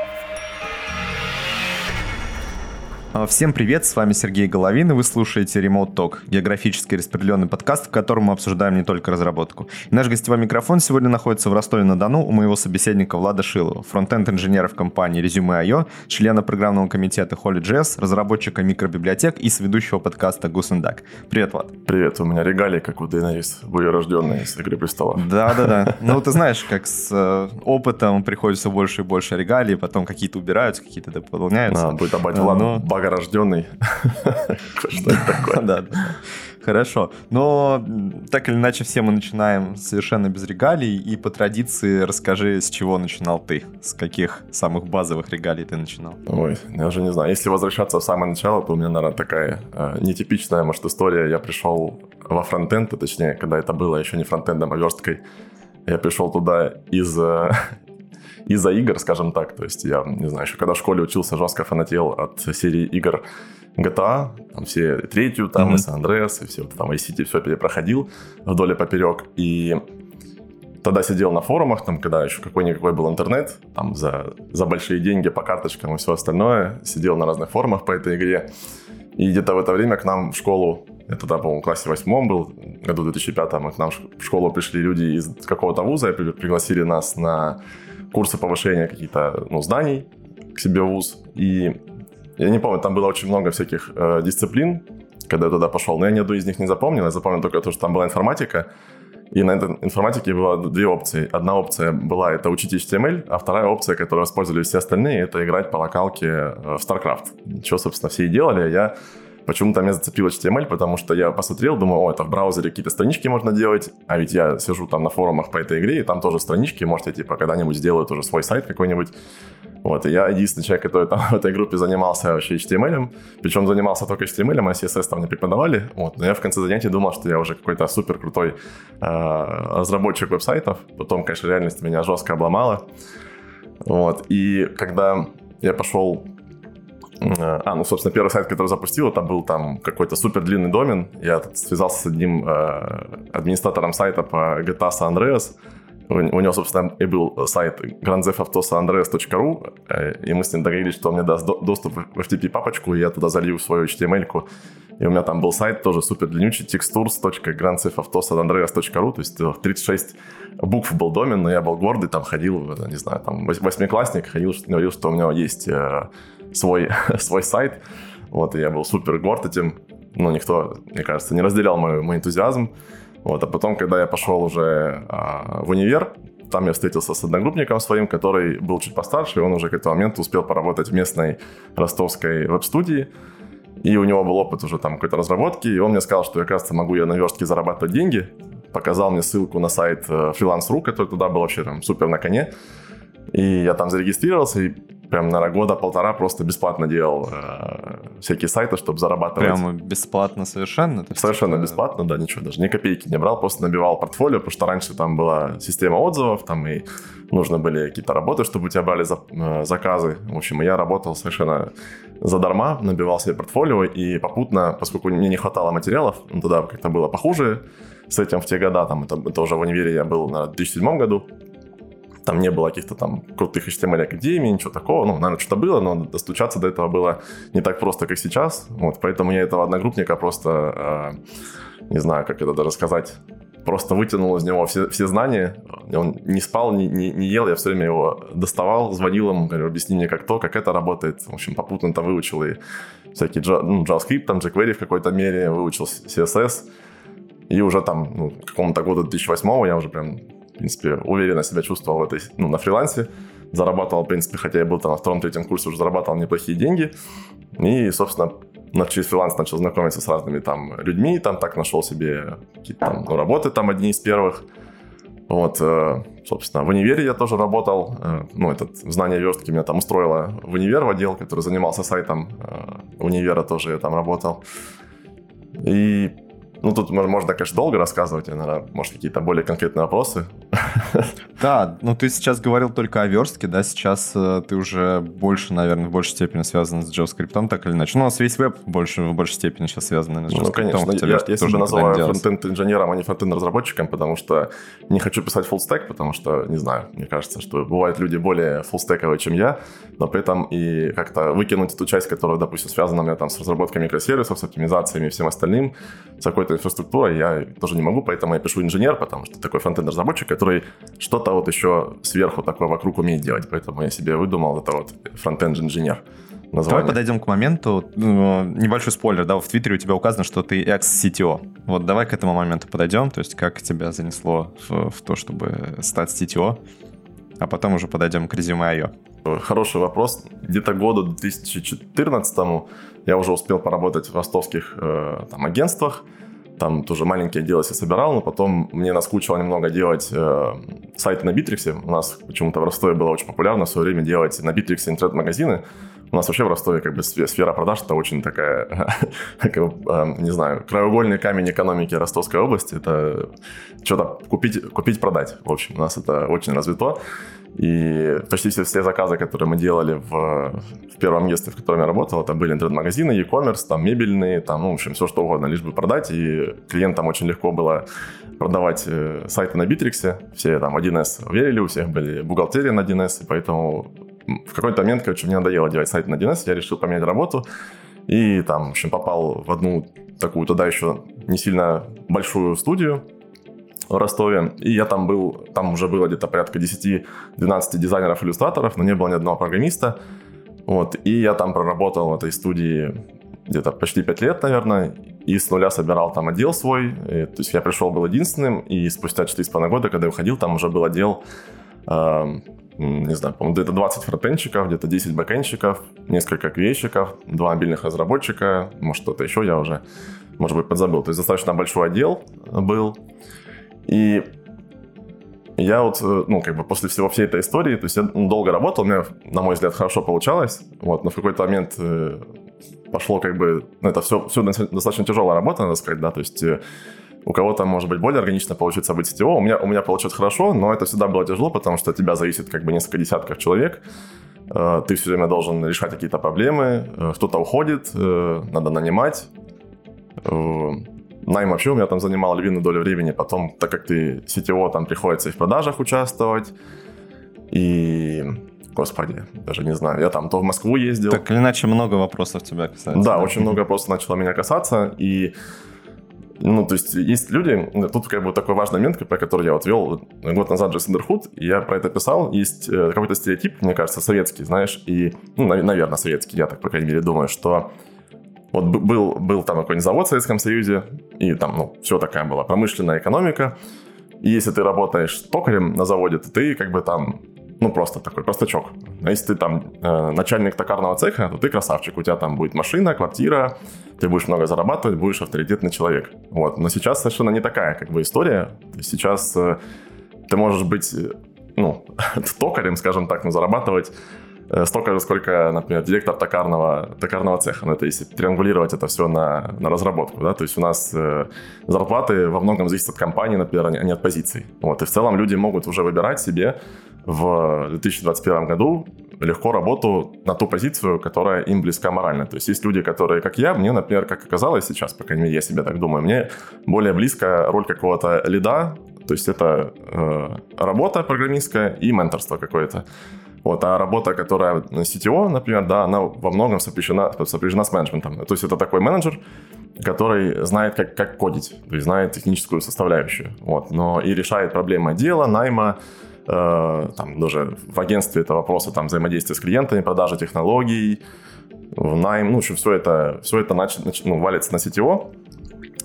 Thank you. Всем привет, с вами Сергей Головин, и вы слушаете Remote Talk, географически распределенный подкаст, в котором мы обсуждаем не только разработку. И наш гостевой микрофон сегодня находится в Ростове-на-Дону у моего собеседника Влада Шилова, фронтенд-инженера в компании Resume.io, члена программного комитета Holy.js, разработчика микробиблиотек и сведущего подкаста Duck. Привет, Влад. Привет, у меня регалии, как у Дейнарис, были рожденные с «Игры престолов». Да-да-да. Ну, ты знаешь, как с э, опытом приходится больше и больше регалий, потом какие-то убираются, какие-то дополняются. Да, будет обать Богорожденный. Что это такое? Да, Хорошо. Но так или иначе все мы начинаем совершенно без регалий. И по традиции расскажи, с чего начинал ты? С каких самых базовых регалий ты начинал? Ой, я уже не знаю. Если возвращаться в самое начало, то у меня, наверное, такая э, нетипичная, может, история. Я пришел во фронтенд, точнее, когда это было еще не фронтендом, а версткой. Я пришел туда из, э, из-за игр, скажем так. То есть я, не знаю, еще когда в школе учился, жестко фанател от серии игр GTA, там все третью, там mm-hmm. и San Andreas, и все, там и City, все перепроходил вдоль и поперек. И тогда сидел на форумах, там, когда еще какой-никакой был интернет, там за, за большие деньги по карточкам и все остальное, сидел на разных форумах по этой игре. И где-то в это время к нам в школу, я тогда, по-моему, в классе восьмом был, году 2005, к нам в школу пришли люди из какого-то вуза и пригласили нас на курсы повышения каких-то ну, зданий к себе в ВУЗ. И я не помню, там было очень много всяких э, дисциплин, когда я туда пошел, но я ни одну из них не запомнил. Я запомнил только то, что там была информатика, и на этой информатике было две опции. Одна опция была это учить HTML, а вторая опция, которую использовали все остальные, это играть по локалке э, в StarCraft. Что, собственно, все и делали. Я Почему-то меня зацепил HTML, потому что я посмотрел, думаю, о, это в браузере какие-то странички можно делать, а ведь я сижу там на форумах по этой игре, и там тоже странички, может, я типа когда-нибудь сделаю тоже свой сайт какой-нибудь. Вот, и я единственный человек, который там в этой группе занимался вообще HTML, причем занимался только HTML, а CSS там не преподавали, вот, но я в конце занятий думал, что я уже какой-то супер крутой э, разработчик веб-сайтов, потом, конечно, реальность меня жестко обломала, вот, и когда я пошел а, ну, собственно, первый сайт, который запустил, это был там какой-то супер длинный домен. Я связался с одним э, администратором сайта по GTA San Andreas. У, него, собственно, и был сайт grandzefautosandreas.ru, э, и мы с ним договорились, что он мне даст до, доступ в FTP-папочку, и я туда залью свою HTML-ку. И у меня там был сайт тоже супер длиннючий, textures.grandzefautosandreas.ru, то есть 36 букв был домен, но я был гордый, там ходил, не знаю, там восьмиклассник, ходил, говорил, что у него есть э, свой, свой сайт. Вот, и я был супер горд этим. Но никто, мне кажется, не разделял мой, мой энтузиазм. Вот, а потом, когда я пошел уже а, в универ, там я встретился с одногруппником своим, который был чуть постарше, и он уже к этому моменту успел поработать в местной ростовской веб-студии. И у него был опыт уже там какой-то разработки, и он мне сказал, что я, кажется, могу я на верстке зарабатывать деньги. Показал мне ссылку на сайт э, Freelance.ru, который туда был вообще там супер на коне. И я там зарегистрировался, и прям, наверное, года полтора просто бесплатно делал э, всякие сайты, чтобы зарабатывать. Прямо бесплатно совершенно? Совершенно типа... бесплатно, да, ничего, даже ни копейки не брал, просто набивал портфолио, потому что раньше там была система отзывов, там и нужно были какие-то работы, чтобы у тебя брали за, э, заказы. В общем, я работал совершенно задарма, набивал себе портфолио, и попутно, поскольку мне не хватало материалов, ну, тогда как-то было похуже с этим в те года, там, это, это уже в универе я был на 2007 году, там не было каких-то там крутых HTML академий, ничего такого. Ну, наверное, что-то было, но достучаться до этого было не так просто, как сейчас. Вот, поэтому я этого одногруппника просто, э, не знаю, как это даже сказать, просто вытянул из него все, все знания. Он не спал, не, не, не ел, я все время его доставал, звонил ему, говорю, объясни мне, как то, как это работает. В общем, попутно это выучил и всякий ну, JavaScript, там, jQuery в какой-то мере, выучил CSS. И уже там, ну, какому-то году 2008 я уже прям принципе, уверенно себя чувствовал в этой, ну, на фрилансе. Зарабатывал, в принципе, хотя я был там на втором-третьем курсе, уже зарабатывал неплохие деньги. И, собственно, через фриланс начал знакомиться с разными там людьми, там так нашел себе какие-то там ну, работы, там одни из первых. Вот, э, собственно, в универе я тоже работал. Э, ну, этот знание верстки меня там устроило в универ, в отдел, который занимался сайтом э, универа, тоже я там работал. И ну, тут можно, конечно, долго рассказывать, наверное, может, какие-то более конкретные вопросы Да, ну ты сейчас говорил только о верстке, да, сейчас э, ты уже больше, наверное, в большей степени связан с JavaScript, так или иначе. Ну, у нас весь веб больше, в большей степени сейчас связан наверное, с Ну, JavaScript. конечно. хотя Я, я себя называю фронтенд-инженером, а не фронтенд-разработчиком, потому что не хочу писать full stack, потому что, не знаю, мне кажется, что бывают люди более фуллстековые, чем я, но при этом и как-то выкинуть эту часть, которая, допустим, связана у меня там с разработкой микросервисов, с оптимизациями и всем остальным, с какой-то инфраструктурой, я тоже не могу, поэтому я пишу инженер, потому что такой фронтенд-разработчик, который что-то вот еще сверху такое вокруг умеет делать, поэтому я себе выдумал это вот фронтенд-инженер. Давай Название. подойдем к моменту. Ну, Небольшой спойлер, да, в Твиттере у тебя указано, что ты экс-CTO. Вот давай к этому моменту подойдем, то есть как тебя занесло в, в то, чтобы стать CTO, а потом уже подойдем к резюме IO. Хороший вопрос. Где-то году 2014 я уже успел поработать в ростовских э, там, агентствах. Там тоже маленькие себе собирал, но потом мне наскучило немного делать э, сайты на Битриксе. У нас почему-то в Ростове было очень популярно в свое время делать на Битриксе интернет-магазины. У нас вообще в Ростове как бы сфе- сфера продаж это очень такая, как бы, э, не знаю, краеугольный камень экономики Ростовской области. Это что-то купить, купить, продать. В общем, у нас это очень развито. И почти все, все заказы, которые мы делали в, в первом агентстве, в котором я работал, это были интернет-магазины, e-commerce, там мебельные, там, ну, в общем, все что угодно, лишь бы продать. И клиентам очень легко было продавать э, сайты на Битриксе. Все там 1С верили, у всех были бухгалтерия на 1С, и поэтому в какой-то момент, короче, мне надоело делать сайты на 1С, я решил поменять работу. И там, в общем, попал в одну такую тогда еще не сильно большую студию, в Ростове. И я там был, там уже было где-то порядка 10-12 дизайнеров, иллюстраторов, но не было ни одного программиста. Вот. И я там проработал в этой студии где-то почти 5 лет, наверное, и с нуля собирал там отдел свой. И, то есть я пришел, был единственным, и спустя 4,5 года, когда я уходил, там уже был отдел, э, не знаю, по-моему, где-то 20 фронтенщиков, где-то 10 бэкенщиков, несколько квейщиков, два мобильных разработчика, может, что-то еще я уже, может быть, подзабыл. То есть достаточно большой отдел был. И я вот, э, ну, как бы после всего всей этой истории, то есть я ну, долго работал, у меня, на мой взгляд, хорошо получалось, вот, но в какой-то момент э, пошло как бы, ну, это все, все достаточно тяжелая работа, надо сказать, да, то есть э, у кого-то, может быть, более органично получится быть CTO, у меня, у меня получилось хорошо, но это всегда было тяжело, потому что от тебя зависит как бы несколько десятков человек, э, ты все время должен решать какие-то проблемы, э, кто-то уходит, э, надо нанимать, Найм вообще у меня там занимал львиную долю времени. Потом, так как ты CTO, там приходится и в продажах участвовать. И, господи, даже не знаю, я там то в Москву ездил. Так или иначе, много вопросов тебя касается. Да, очень много вопросов начало меня касаться. И ну, то есть есть люди, тут как бы такой важный момент, про который я вот вел год назад Джейсон Дерхуд, и я про это писал, есть э, какой-то стереотип, мне кажется, советский, знаешь, и, ну, нав- наверное, советский, я так, по крайней мере, думаю, что вот был, был там какой-нибудь завод в Советском Союзе, и там, ну, все такая была промышленная экономика, и если ты работаешь токарем на заводе, то ты как бы там, ну, просто такой простачок. А если ты там э, начальник токарного цеха, то ты красавчик, у тебя там будет машина, квартира, ты будешь много зарабатывать, будешь авторитетный человек. Вот. Но сейчас совершенно не такая как бы история. Сейчас э, ты можешь быть, э, ну, токарем, скажем так, но зарабатывать э, столько же, сколько, например, директор токарного, токарного цеха. Ну, это если триангулировать это все на, на разработку, да, то есть у нас э, зарплаты во многом зависят от компании, например, а не от позиций. Вот, и в целом люди могут уже выбирать себе в 2021 году легко работу на ту позицию, которая им близка морально. То есть есть люди, которые, как я, мне, например, как оказалось сейчас, по крайней мере, я себе так думаю, мне более близко роль какого-то лида, то есть это э, работа программистская и менторство какое-то. Вот, а работа, которая CTO, например, да, она во многом сопряжена, сопряжена с менеджментом. То есть это такой менеджер, который знает, как, как кодить, то есть знает техническую составляющую. Вот, но и решает проблемы отдела, найма, э, там даже в агентстве это вопросы там, взаимодействия с клиентами, продажи технологий, в найм, ну, в общем, все это, все это нач, нач- ну, валится на CTO,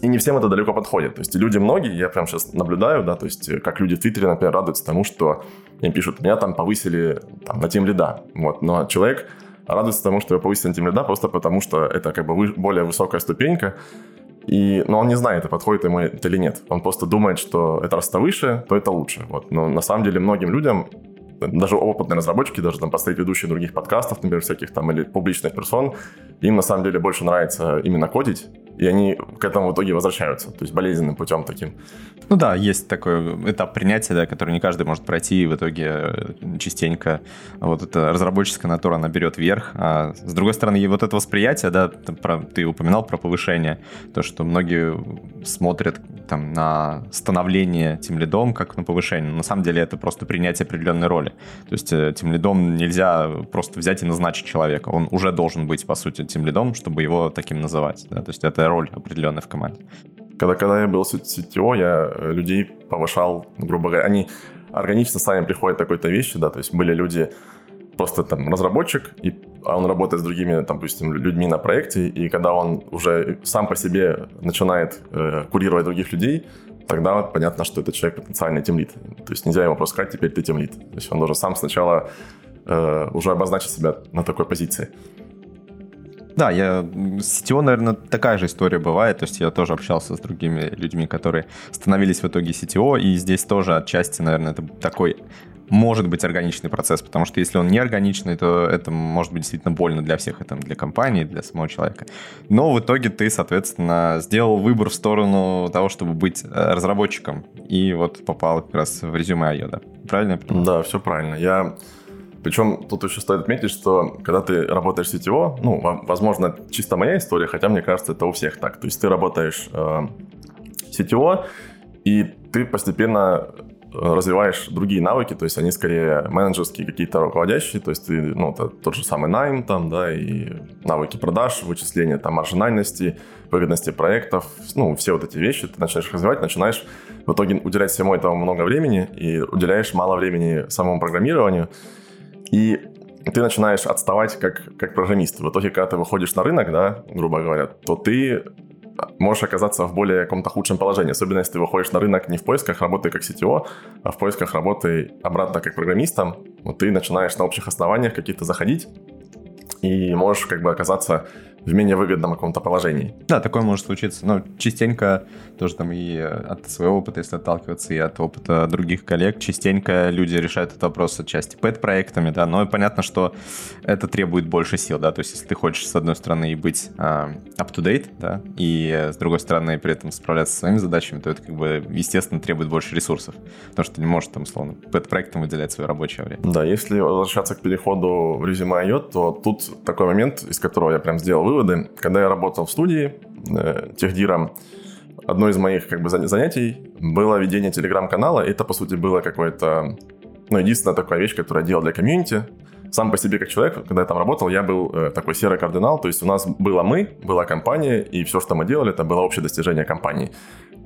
и не всем это далеко подходит. То есть люди многие, я прям сейчас наблюдаю, да, то есть э, как люди в Твиттере, например, радуются тому, что им пишут, меня там повысили там, на тем лида. Вот. Но человек радуется тому, что его повысили на тем лида, просто потому что это как бы более высокая ступенька, и, но он не знает, и подходит ему это или нет. Он просто думает, что это раз то выше, то это лучше. Вот. Но на самом деле многим людям, даже опытные разработчики, даже там постоять ведущие других подкастов, например, всяких там или публичных персон, им на самом деле больше нравится именно кодить, и они к этому в итоге возвращаются, то есть болезненным путем таким. Ну да, есть такой этап принятия, да, который не каждый может пройти, и в итоге э, частенько вот эта разработческая натура, она берет верх. А с другой стороны, и вот это восприятие, да, про, ты упоминал про повышение, то, что многие смотрят там на становление тем лидом как на повышение. На самом деле это просто принятие определенной роли. То есть э, тем лидом нельзя просто взять и назначить человека. Он уже должен быть, по сути, тем лидом, чтобы его таким называть. Да? То есть это роль определенная в команде. Когда, когда я был CTO, я э, людей повышал, грубо говоря, они органично сами приходят к такой-то вещи, да, то есть были люди, просто там разработчик, и, он работает с другими, допустим, людьми на проекте, и когда он уже сам по себе начинает э, курировать других людей, тогда понятно, что этот человек потенциальный тимлит. То есть нельзя ему просто сказать, теперь ты тимлит. То есть он должен сам сначала э, уже обозначить себя на такой позиции. Да, я с CTO, наверное, такая же история бывает. То есть я тоже общался с другими людьми, которые становились в итоге CTO, и здесь тоже отчасти, наверное, это такой может быть органичный процесс, потому что если он не органичный, то это может быть действительно больно для всех, это для компании, для самого человека. Но в итоге ты, соответственно, сделал выбор в сторону того, чтобы быть э, разработчиком, и вот попал как раз в резюме IO, да? Правильно? Да, все правильно. Я причем тут еще стоит отметить, что когда ты работаешь сетево, ну, возможно, чисто моя история, хотя мне кажется, это у всех так. То есть ты работаешь э, сетево, и ты постепенно развиваешь другие навыки, то есть они скорее менеджерские, какие-то руководящие, то есть ты, ну, это тот же самый найм там, да, и навыки продаж, вычисления там маржинальности, выгодности проектов, ну, все вот эти вещи ты начинаешь развивать, начинаешь в итоге уделять всему этому много времени и уделяешь мало времени самому программированию, и ты начинаешь отставать как, как программист. В итоге, когда ты выходишь на рынок, да, грубо говоря, то ты можешь оказаться в более каком-то худшем положении. Особенно, если ты выходишь на рынок не в поисках работы как CTO, а в поисках работы обратно как программистом. Вот ты начинаешь на общих основаниях каких-то заходить и можешь как бы оказаться в менее выгодном каком-то положении. Да, такое может случиться. Но частенько, тоже там и от своего опыта, если отталкиваться, и от опыта других коллег, частенько люди решают этот вопрос отчасти пэт-проектами, да, но понятно, что это требует больше сил, да, то есть если ты хочешь, с одной стороны, быть uh, up-to-date, да, и с другой стороны, при этом справляться со своими задачами, то это, как бы, естественно, требует больше ресурсов, потому что ты не можешь, там, словно, пэт-проектом выделять свое рабочее время. Да, если возвращаться к переходу в резюме IO, то тут такой момент, из которого я прям сделал вывод, выводы. Когда я работал в студии э, техдиром, одно из моих как бы занятий было ведение телеграм-канала. Это, по сути, было какое-то, ну, единственная такая вещь, которую я делал для комьюнити. Сам по себе как человек, когда я там работал, я был э, такой серый кардинал, то есть у нас было мы, была компания, и все, что мы делали, это было общее достижение компании.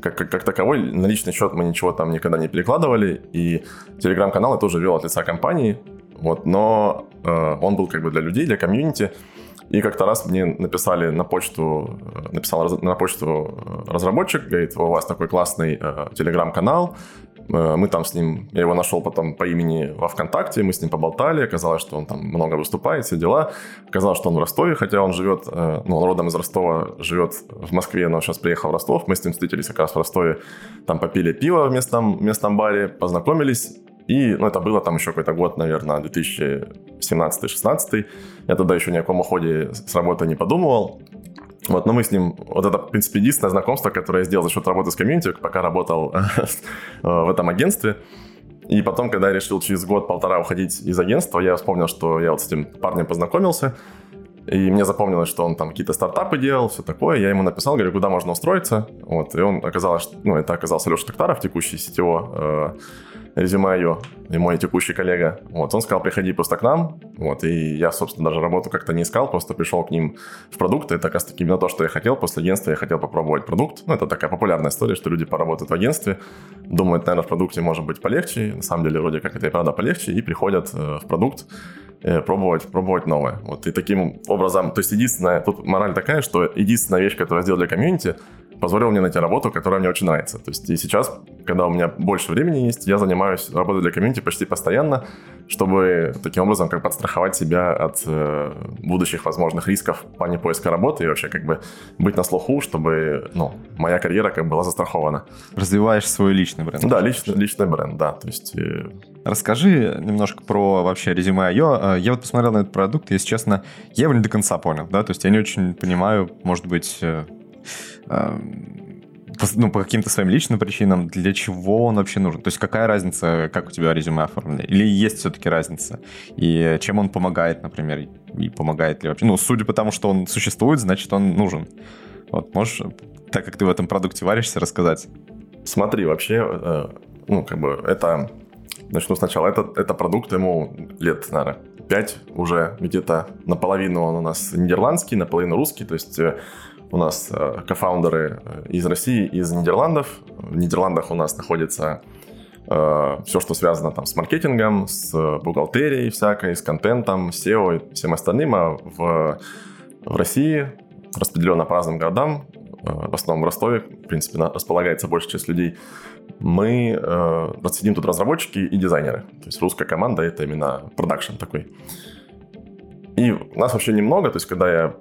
Как, как, как таковой, на личный счет мы ничего там никогда не перекладывали, и телеграм-канал я тоже вел от лица компании, вот, но э, он был как бы для людей, для комьюнити, и как-то раз мне написали на почту, э, написал на почту э, разработчик, говорит, у вас такой классный э, телеграм-канал, э, мы там с ним, я его нашел потом по имени во ВКонтакте, мы с ним поболтали, оказалось, что он там много выступает, все дела. Оказалось, что он в Ростове, хотя он живет, ну, он родом из Ростова, живет в Москве, но сейчас приехал в Ростов. Мы с ним встретились как раз в Ростове, там попили пиво в местном, местном баре, познакомились. И, ну, это было там еще какой-то год, наверное, 2017-16. Я тогда еще ни о каком уходе с работы не подумывал. Вот, но мы с ним, вот это, в принципе, единственное знакомство, которое я сделал за счет работы с комьюнити, пока работал в этом агентстве. И потом, когда я решил через год-полтора уходить из агентства, я вспомнил, что я вот с этим парнем познакомился, и мне запомнилось, что он там какие-то стартапы делал, все такое. Я ему написал, говорю, куда можно устроиться. Вот, и он оказалось, ну, это оказался Леша Токтаров, текущий сетево резюме ее, и мой текущий коллега. Вот, он сказал, приходи просто к нам. Вот, и я, собственно, даже работу как-то не искал, просто пришел к ним в продукт. Это как раз таки именно то, что я хотел. После агентства я хотел попробовать продукт. Ну, это такая популярная история, что люди поработают в агентстве, думают, наверное, в продукте может быть полегче. На самом деле, вроде как это и правда полегче, и приходят э, в продукт э, пробовать, пробовать новое. Вот, и таким образом, то есть единственная, тут мораль такая, что единственная вещь, которую я сделал для комьюнити, позволил мне найти работу, которая мне очень нравится. То есть и сейчас, когда у меня больше времени есть, я занимаюсь работой для комьюнити почти постоянно, чтобы таким образом как подстраховать себя от э, будущих возможных рисков в плане поиска работы и вообще как бы быть на слуху, чтобы ну, моя карьера как бы была застрахована. Развиваешь свой личный бренд. Да, личный, личный бренд, да. То есть... Э... Расскажи немножко про вообще резюме IO. Э, я вот посмотрел на этот продукт, и, если честно, я его не до конца понял, да, то есть я не очень понимаю, может быть, э, ну, по каким-то своим личным причинам, для чего он вообще нужен? То есть какая разница, как у тебя резюме оформлено? Или есть все-таки разница? И чем он помогает, например? И помогает ли вообще? Ну, судя по тому, что он существует, значит, он нужен. Вот, можешь, так как ты в этом продукте варишься, рассказать? Смотри, вообще, э, ну, как бы, это... Начну сначала. Это, это продукт, ему лет, наверное, 5 уже где-то наполовину он у нас нидерландский, наполовину русский, то есть э, у нас э, кофаундеры э, из России, из Нидерландов. В Нидерландах у нас находится э, все, что связано там с маркетингом, с бухгалтерией всякой, с контентом, SEO и всем остальным. А в, в России распределенно по разным городам, в основном в Ростове, в принципе, располагается большая часть людей, мы э, сидим тут разработчики и дизайнеры. То есть русская команда — это именно продакшн такой. И нас вообще немного, то есть когда я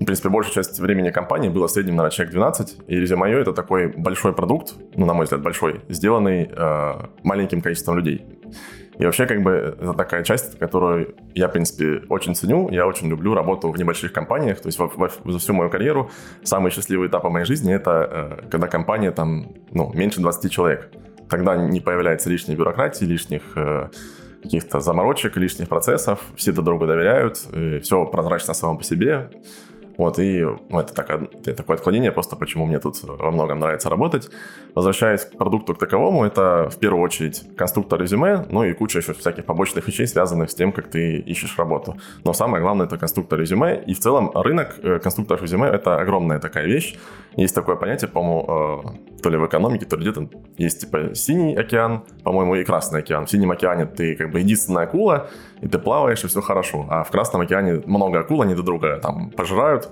в принципе, большая часть времени компании было в среднем, наверное, человек 12, и резюме это такой большой продукт, ну, на мой взгляд, большой, сделанный э, маленьким количеством людей. И вообще, как бы, это такая часть, которую я, в принципе, очень ценю. Я очень люблю работу в небольших компаниях. То есть во, во, за всю мою карьеру самый счастливый этап моей жизни — это э, когда компания там, ну, меньше 20 человек. Тогда не появляется лишней бюрократии, лишних э, каких-то заморочек, лишних процессов. Все друг другу доверяют, все прозрачно само по себе. Вот, и ну, это, так, это такое отклонение, просто почему мне тут во многом нравится работать. Возвращаясь к продукту к таковому, это в первую очередь конструктор резюме, ну и куча еще всяких побочных вещей, связанных с тем, как ты ищешь работу. Но самое главное это конструктор резюме, и в целом рынок э, конструкторов резюме это огромная такая вещь. Есть такое понятие, по-моему, э, то ли в экономике, то ли где-то есть типа синий океан, по-моему, и красный океан. В синем океане ты как бы единственная акула, и ты плаваешь, и все хорошо. А в Красном океане много акул, они друг друга там пожирают,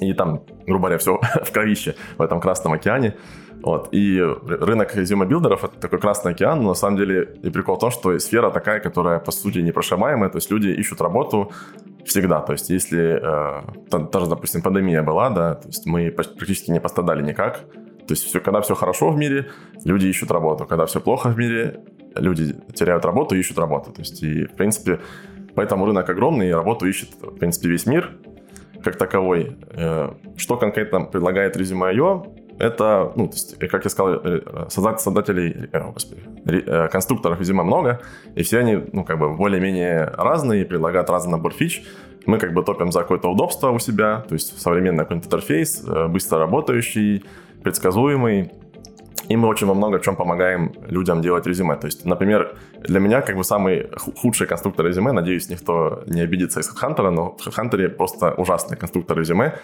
и там, грубо говоря, все в кровище в этом Красном океане. Вот. И рынок резюме-билдеров — это такой Красный океан, но на самом деле и прикол в том, что сфера такая, которая, по сути, непрошибаемая, то есть люди ищут работу всегда. То есть если э, даже, допустим, пандемия была, да, то есть мы практически не пострадали никак. То есть все, когда все хорошо в мире, люди ищут работу. Когда все плохо в мире, люди теряют работу и ищут работу. То есть, и, в принципе, поэтому рынок огромный, и работу ищет, в принципе, весь мир как таковой. Э, что конкретно предлагает резюме.io? Это, ну, то есть, как я сказал, э, создателей, о, господи, э, конструкторов резюме много, и все они, ну, как бы более-менее разные, предлагают разный набор фич. Мы как бы топим за какое-то удобство у себя, то есть современный какой-то интерфейс, быстро работающий, предсказуемый, и мы очень во много чем помогаем людям делать резюме. То есть, например, для меня как бы самый худший конструктор резюме, надеюсь, никто не обидится из HeadHunter, но в HeadHunter просто ужасный конструктор резюме.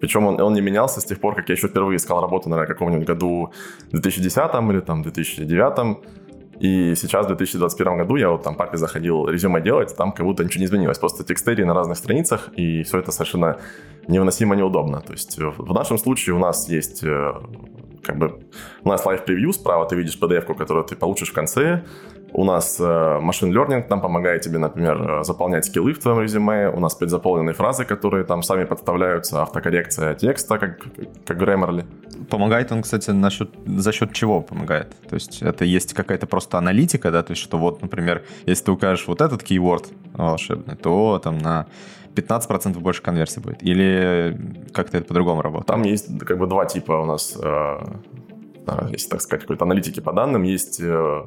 Причем он, он не менялся с тех пор, как я еще впервые искал работу, наверное, в каком-нибудь году 2010 или там 2009. И сейчас, в 2021 году, я вот там папе заходил резюме делать, там как будто ничего не изменилось. Просто текстери на разных страницах, и все это совершенно невыносимо неудобно. То есть в нашем случае у нас есть э, как бы у нас live preview справа, ты видишь PDF-ку, которую ты получишь в конце. У нас э, машин э, learning нам помогает тебе, например, э, заполнять скиллы в твоем резюме. У нас предзаполненные фразы, которые там сами подставляются, автокоррекция текста, как, как Grammarly. Помогает он, кстати, насчет, за счет чего помогает? То есть это есть какая-то просто аналитика, да, то есть что вот, например, если ты укажешь вот этот keyword волшебный, то там на 15% больше конверсии будет? Или как-то это по-другому работает? Там есть как бы два типа у нас, э, э, если так сказать, какой-то аналитики по данным. Есть э,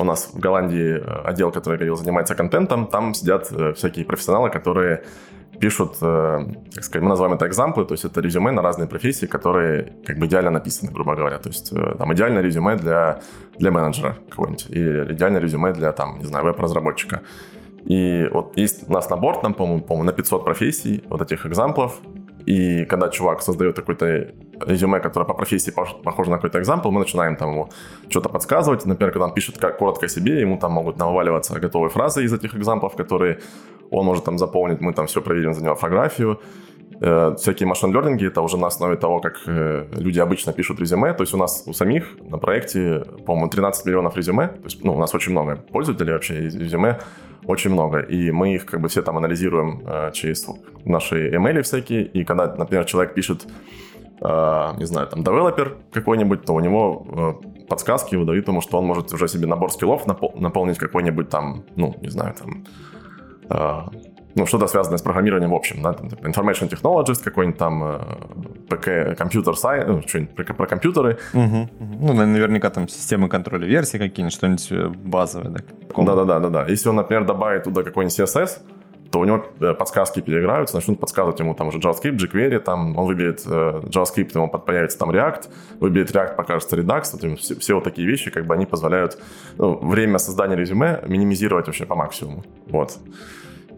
у нас в Голландии отдел, который, говорил, занимается контентом. Там сидят всякие профессионалы, которые пишут, так сказать, мы называем это экзамплы, то есть это резюме на разные профессии, которые как бы идеально написаны, грубо говоря. То есть там идеальное резюме для, для менеджера какого-нибудь или идеальное резюме для, там, не знаю, веб-разработчика. И вот есть у нас набор, там, по-моему, по на 500 профессий, вот этих экзамплов. И когда чувак создает какой-то резюме, которое по профессии похоже на какой-то экзампл, мы начинаем там ему что-то подсказывать. Например, когда он пишет как коротко себе, ему там могут наваливаться готовые фразы из этих экзамплов, которые он может там заполнить. Мы там все проверим за него фотографию. Э, всякие машин лернинги это уже на основе того, как э, люди обычно пишут резюме. То есть у нас у самих на проекте, по-моему, 13 миллионов резюме. То есть ну, у нас очень много пользователей вообще резюме очень много. И мы их как бы все там анализируем э, через наши email всякие. И когда, например, человек пишет, не знаю, там, девелопер какой-нибудь, то у него э, подсказки выдают ему, что он может уже себе набор скиллов напол- наполнить какой-нибудь там, ну, не знаю, там, э, ну, что-то связанное с программированием в общем, да, там, типа, information technologist какой-нибудь там, э, ПК, компьютер сайт, ну, что-нибудь про, про компьютеры. Угу. Ну, наверняка там системы контроля версий какие-нибудь, что-нибудь э, базовое, да? Да-да-да, да. Если он, например, добавит туда какой-нибудь CSS, то у него э, подсказки переиграются, начнут подсказывать ему там уже JavaScript, jQuery, там он выберет э, JavaScript, ему появится там React, выберет React, покажется Redux, вот, все, все вот такие вещи, как бы они позволяют ну, время создания резюме минимизировать вообще по максимуму, вот.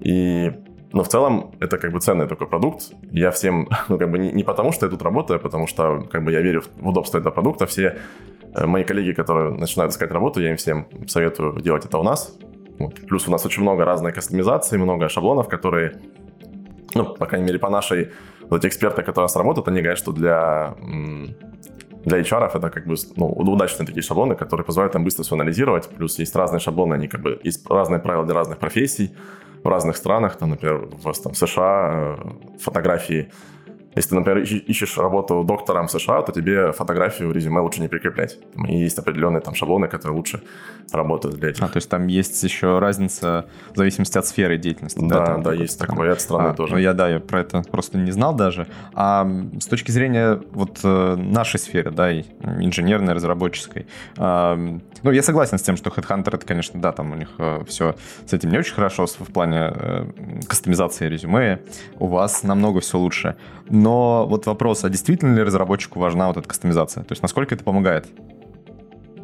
И но в целом это как бы ценный такой продукт. Я всем, ну как бы не, не потому, что я тут работаю, а потому что как бы я верю в удобство этого продукта. Все э, мои коллеги, которые начинают искать работу, я им всем советую делать это у нас. Вот. Плюс у нас очень много разной кастомизации, много шаблонов, которые, ну, по крайней мере, по нашей, вот эти эксперты, которые у нас работают, они говорят, что для для HR это как бы ну, удачные такие шаблоны, которые позволяют там быстро все анализировать. Плюс есть разные шаблоны, они как бы есть разные правила для разных профессий в разных странах. Там, например, в там, США э, фотографии если ты, например, ищешь работу доктором в США, то тебе фотографию в резюме лучше не прикреплять. И есть определенные там шаблоны, которые лучше работают для этих. А, то есть там есть еще разница в зависимости от сферы деятельности. Да, да, да есть такое, и от страны а, тоже. Ну, я, да, я про это просто не знал даже. А с точки зрения вот э, нашей сферы, да, инженерной, разработческой, ну, я согласен с тем, что Headhunter, это, конечно, да, там у них э, все с этим не очень хорошо в плане э, кастомизации резюме. У вас намного все лучше. Но вот вопрос, а действительно ли разработчику важна вот эта кастомизация? То есть насколько это помогает?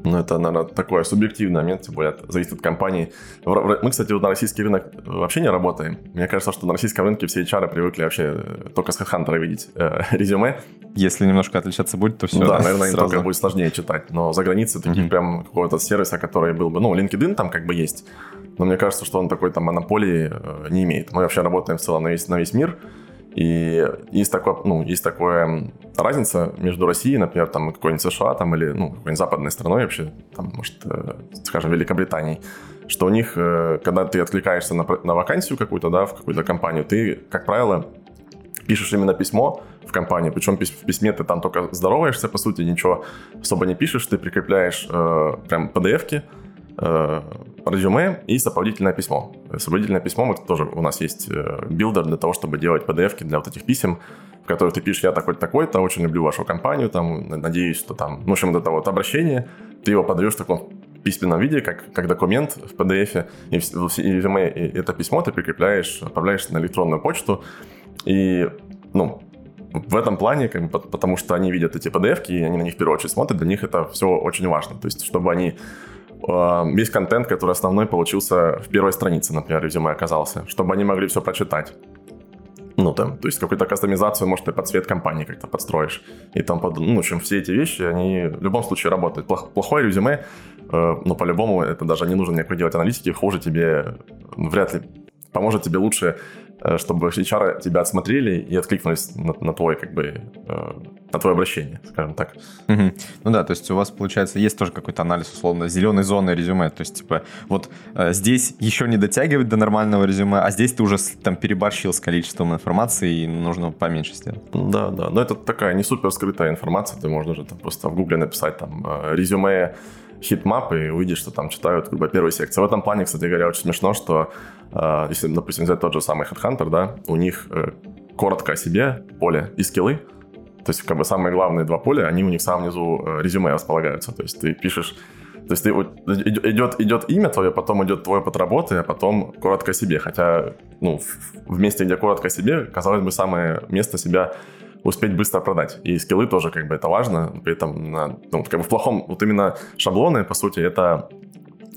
Ну, это, наверное, такой субъективный момент, тем более зависит от компании. Мы, кстати, вот на российский рынок вообще не работаем. Мне кажется, что на российском рынке все HR привыкли вообще э, только с HeadHunter видеть э, резюме. Если немножко отличаться будет, то все. Да, да наверное, сразу. только будет сложнее читать. Но за границей таких mm-hmm. прям какого-то сервиса, который был бы... Ну, LinkedIn там как бы есть. Но мне кажется, что он такой там монополии э, не имеет. Мы вообще работаем в целом на весь, на весь мир. И есть, такое, ну, есть такая разница между Россией, например, там, какой-нибудь США, там, или, ну, какой-нибудь западной страной вообще, там, может, э, скажем, Великобританией, что у них, э, когда ты откликаешься на, на вакансию какую-то, да, в какую-то компанию, ты, как правило, пишешь именно письмо в компанию, причем в письме ты там только здороваешься, по сути, ничего особо не пишешь, ты прикрепляешь э, прям PDF-ки, резюме и сопроводительное письмо. Сопроводительное письмо, это тоже у нас есть э, builder для того, чтобы делать PDF-ки для вот этих писем, в которых ты пишешь, я такой-то, такой-то, очень люблю вашу компанию, там, надеюсь, что там, ну, в общем, вот это вот обращение, ты его подаешь в таком письменном виде, как, как документ в PDF, и, в, и резюме, и это письмо ты прикрепляешь, отправляешь на электронную почту, и, ну, в этом плане, как бы, потому что они видят эти PDF, и они на них в первую очередь смотрят, для них это все очень важно. То есть, чтобы они весь контент, который основной получился в первой странице, например, резюме оказался, чтобы они могли все прочитать. Ну, там, то есть какую-то кастомизацию, может, ты под цвет компании как-то подстроишь и там под... Ну, в общем, все эти вещи, они в любом случае работают. Плохое резюме, э, ну, по-любому, это даже не нужно никакой делать аналитики, хуже тебе вряд ли поможет тебе лучше чтобы HR тебя отсмотрели и откликнулись на, на твой, как бы, э, на твое обращение, скажем так. Угу. Ну да, то есть у вас, получается, есть тоже какой-то анализ, условно, зеленой зоны резюме, то есть, типа, вот э, здесь еще не дотягивать до нормального резюме, а здесь ты уже там переборщил с количеством информации, и нужно поменьше сделать. Да, да, но это такая не супер скрытая информация, ты можешь уже там просто в гугле написать там э, резюме heatmap и увидишь, что там читают как бы первую секцию. В этом плане, кстати говоря, очень смешно, что э, если, допустим, взять тот же самый Headhunter, да, у них э, коротко о себе поле и скиллы, то есть как бы самые главные два поля, они у них в самом низу э, резюме располагаются. То есть ты пишешь то есть ты, идет, идет имя твое, потом идет твой опыт работы, а потом коротко о себе. Хотя, ну, в месте, где коротко о себе, казалось бы, самое место себя успеть быстро продать. И скиллы тоже как бы это важно. При этом, ну, как бы в плохом, вот именно шаблоны, по сути, это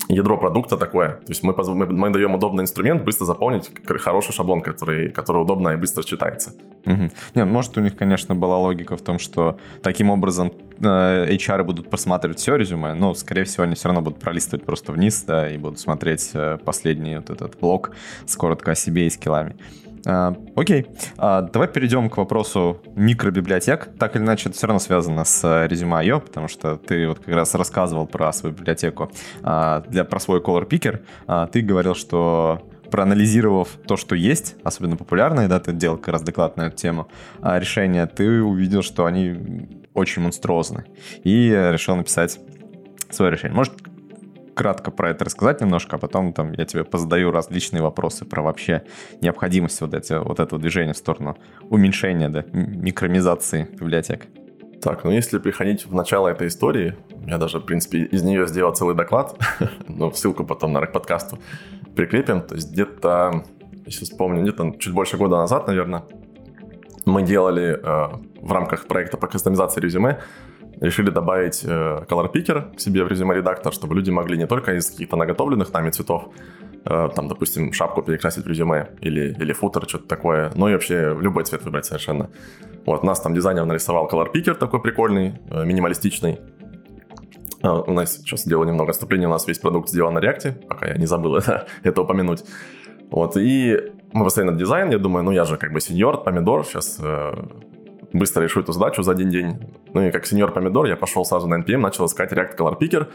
ядро продукта такое. То есть мы, мы, мы даем удобный инструмент быстро заполнить хороший шаблон, который, который удобно и быстро читается. Угу. Не, может, у них, конечно, была логика в том, что таким образом э, HR будут просматривать все резюме, но, скорее всего, они все равно будут пролистывать просто вниз, да, и будут смотреть э, последний вот этот блок с коротко о себе и скиллами. А, окей, а, давай перейдем к вопросу микробиблиотек. Так или иначе, это все равно связано с э, резюме потому что ты вот как раз рассказывал про свою библиотеку, а, для, про свой Color Picker. А, ты говорил, что проанализировав то, что есть, особенно популярные, да, ты делал как раз доклад на эту тему, а, решения, ты увидел, что они очень монструозны. И решил написать свое решение. Может, кратко про это рассказать немножко, а потом там я тебе позадаю различные вопросы про вообще необходимость вот, эти, вот этого движения в сторону уменьшения, да, микромизации библиотек. Так, ну если приходить в начало этой истории, я даже, в принципе, из нее сделал целый доклад, но ссылку потом на рэк-подкасту прикрепим. То есть где-то, если вспомню, где-то чуть больше года назад, наверное, мы делали э, в рамках проекта по кастомизации резюме решили добавить э, color picker к себе в резюме редактор, чтобы люди могли не только из каких-то наготовленных нами цветов, э, там, допустим, шапку перекрасить в резюме или, или футер, что-то такое, но и вообще любой цвет выбрать совершенно. Вот, нас там дизайнер нарисовал color picker такой прикольный, э, минималистичный. Uh, у нас сейчас сделаю немного отступления, у нас весь продукт сделан на React, пока я не забыл это, это упомянуть. Вот, и мы на дизайн, я думаю, ну я же как бы сеньор, помидор, сейчас быстро решу эту задачу за один день. Ну и как сеньор помидор я пошел сразу на NPM, начал искать React Color Picker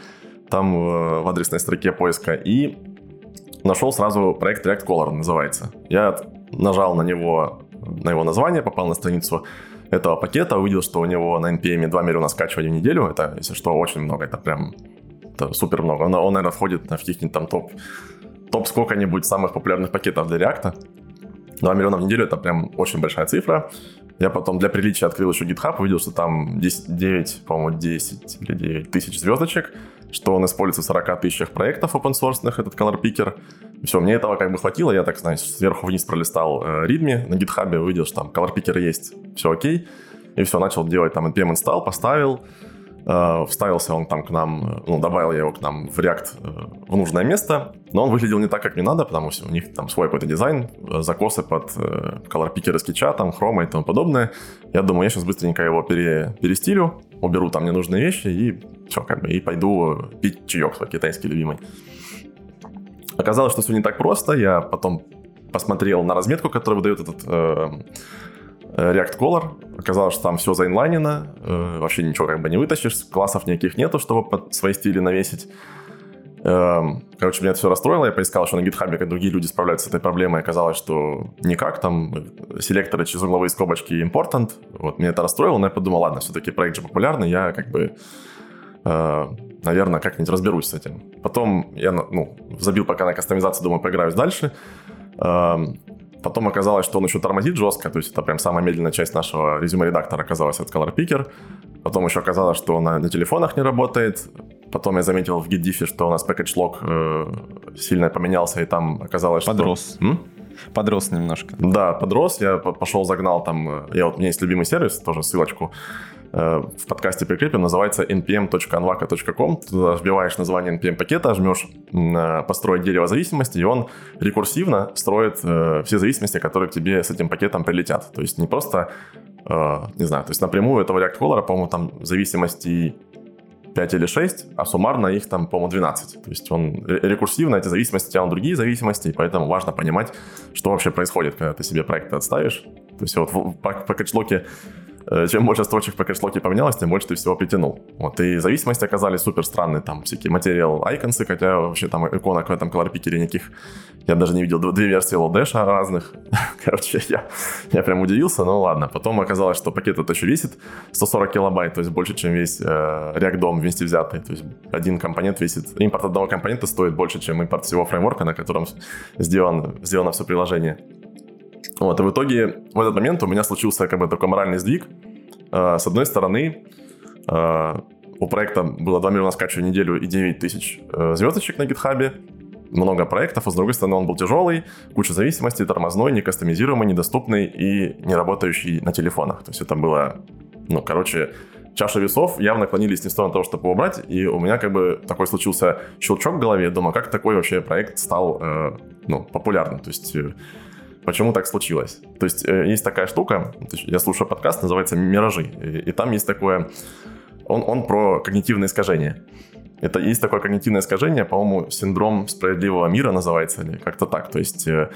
там в, в адресной строке поиска и нашел сразу проект React Color называется. Я нажал на него, на его название, попал на страницу этого пакета, увидел, что у него на NPM 2 миллиона скачиваний в неделю. Это, если что, очень много. Это прям это супер много. Он, он наверное, входит в каких-нибудь там топ, топ сколько-нибудь самых популярных пакетов для React. 2 миллиона в неделю это прям очень большая цифра. Я потом для приличия открыл еще GitHub, увидел, что там 10, 9, по-моему, 10 или 9 тысяч звездочек, что он используется в 40 тысячах проектов open source, этот Color Picker. Все, мне этого как бы хватило, я так, знаешь, сверху вниз пролистал э, readme на GitHub, увидел, что там Color Picker есть, все окей. И все, начал делать там npm install, поставил, Э, вставился он там к нам, ну, добавил я его к нам в React э, в нужное место, но он выглядел не так, как мне надо, потому что у них там свой какой-то дизайн, э, закосы под color picker скетча, там, хрома и тому подобное. Я думаю, я сейчас быстренько его пере, перестилю, уберу там ненужные вещи и все, как бы, и пойду пить чаек свой китайский любимый. Оказалось, что все не так просто. Я потом посмотрел на разметку, которую выдает этот э, React Color. Оказалось, что там все заинлайнено, э, вообще ничего как бы не вытащишь, классов никаких нету, чтобы под свои стили навесить. Эм, короче, меня это все расстроило, я поискал еще на гитхабе, как другие люди справляются с этой проблемой, оказалось, что никак, там селекторы через угловые скобочки important, вот, меня это расстроило, но я подумал, ладно, все-таки проект же популярный, я как бы, э, наверное, как-нибудь разберусь с этим. Потом я, ну, забил пока на кастомизацию, думаю, поиграюсь дальше. Эм, Потом оказалось, что он еще тормозит жестко, то есть это прям самая медленная часть нашего резюме-редактора оказалась от Color Picker. Потом еще оказалось, что он на, на телефонах не работает. Потом я заметил в GitDiff, что у нас package log э, сильно поменялся, и там оказалось, подрос. что... М? Подрос немножко. Да, подрос. Я пошел, загнал там... Э, я, вот, у меня есть любимый сервис, тоже ссылочку в подкасте прикрепим, называется npm.anvaka.com. Туда вбиваешь название npm-пакета, жмешь построить дерево зависимости, и он рекурсивно строит э, все зависимости, которые к тебе с этим пакетом прилетят. То есть не просто, э, не знаю, то есть напрямую этого React Color, по-моему, там зависимости 5 или 6, а суммарно их там, по-моему, 12. То есть он рекурсивно эти зависимости тянут другие зависимости, и поэтому важно понимать, что вообще происходит, когда ты себе проект отставишь. То есть вот в пакет-локе Э, чем больше строчек по кэшлоке поменялось, тем больше ты всего притянул. Вот, и зависимости оказались супер странные, там всякие материал айконсы, хотя вообще там иконок в этом колорпикере никаких, я даже не видел, две версии Lodash разных. Короче, я, я прям удивился, но ладно. Потом оказалось, что пакет это еще весит 140 килобайт, то есть больше, чем весь э, React DOM вместе взятый. То есть один компонент весит, импорт одного компонента стоит больше, чем импорт всего фреймворка, на котором сделан, сделано все приложение. Вот, и в итоге в этот момент у меня случился как бы такой моральный сдвиг. А, с одной стороны, а, у проекта было 2 миллиона скачиваний в неделю и 9 тысяч э, звездочек на гитхабе, много проектов, а с другой стороны он был тяжелый, куча зависимостей, тормозной, некастомизируемый, недоступный и не работающий на телефонах. То есть это было, ну, короче, чаша весов явно клонились не в сторону того, чтобы его убрать, и у меня как бы такой случился щелчок в голове, думаю, как такой вообще проект стал, э, ну, популярным. То есть э, Почему так случилось? То есть э, есть такая штука, я слушаю подкаст, называется «Миражи», и, там есть такое, он, он про когнитивное искажение. Это есть такое когнитивное искажение, по-моему, синдром справедливого мира называется, или как-то так. То есть, э,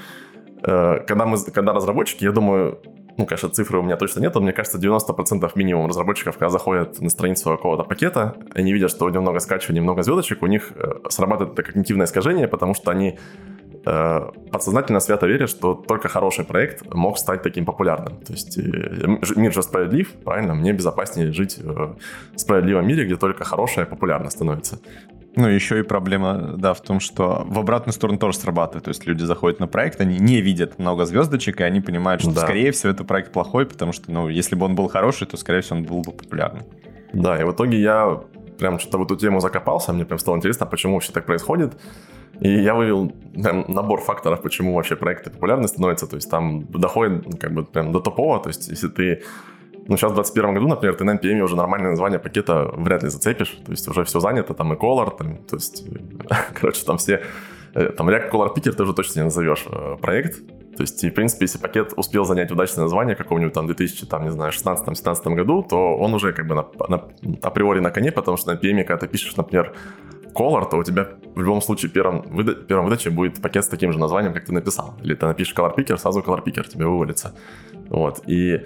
э, когда, мы, когда разработчики, я думаю, ну, конечно, цифры у меня точно нет, но мне кажется, 90% минимум разработчиков, когда заходят на страницу какого-то пакета, они видят, что у него много скачиваний, много звездочек, у них э, срабатывает это когнитивное искажение, потому что они подсознательно свято верят, что только хороший проект мог стать таким популярным. То есть э, мир же справедлив, правильно? Мне безопаснее жить в справедливом мире, где только хорошее популярно становится. Ну, еще и проблема, да, в том, что в обратную сторону тоже срабатывает. То есть люди заходят на проект, они не видят много звездочек, и они понимают, что, да. скорее всего, это проект плохой, потому что, ну, если бы он был хороший, то, скорее всего, он был бы популярным. Да, и в итоге я прям что-то в эту тему закопался, мне прям стало интересно, почему вообще так происходит. И я вывел прям набор факторов, почему вообще проекты популярны становятся. То есть там доходит ну, как бы прям до топового. То есть если ты ну, сейчас в 2021 году, например, ты на NPM уже нормальное название пакета вряд ли зацепишь. То есть уже все занято, там и Color, там, то есть, короче, там все... Э, там React Color Picker ты уже точно не назовешь э, проект. То есть, и, в принципе, если пакет успел занять удачное название какого-нибудь там 2000, там, не знаю, 16-17 году, то он уже как бы на, на, априори на коне, потому что на PM, когда ты пишешь, например, Color, то у тебя в любом случае первом, выда- первом выдаче будет пакет с таким же названием, как ты написал. Или ты напишешь Color Picker, сразу Color Picker тебе вывалится. Вот. И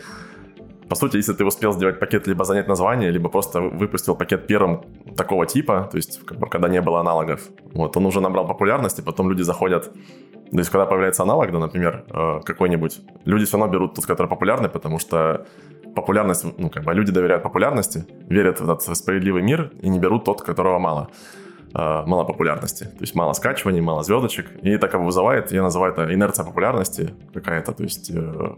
по сути, если ты успел сделать пакет, либо занять название, либо просто выпустил пакет первым такого типа, то есть когда не было аналогов, вот, он уже набрал популярность, и потом люди заходят то есть, когда появляется аналог, да, например, э, какой-нибудь, люди все равно берут тот, который популярный, потому что популярность, ну, как бы люди доверяют популярности, верят в этот справедливый мир и не берут тот, которого мало. Э, мало популярности. То есть мало скачиваний, мало звездочек. И это как вызывает, я называю это инерция популярности какая-то. То есть э,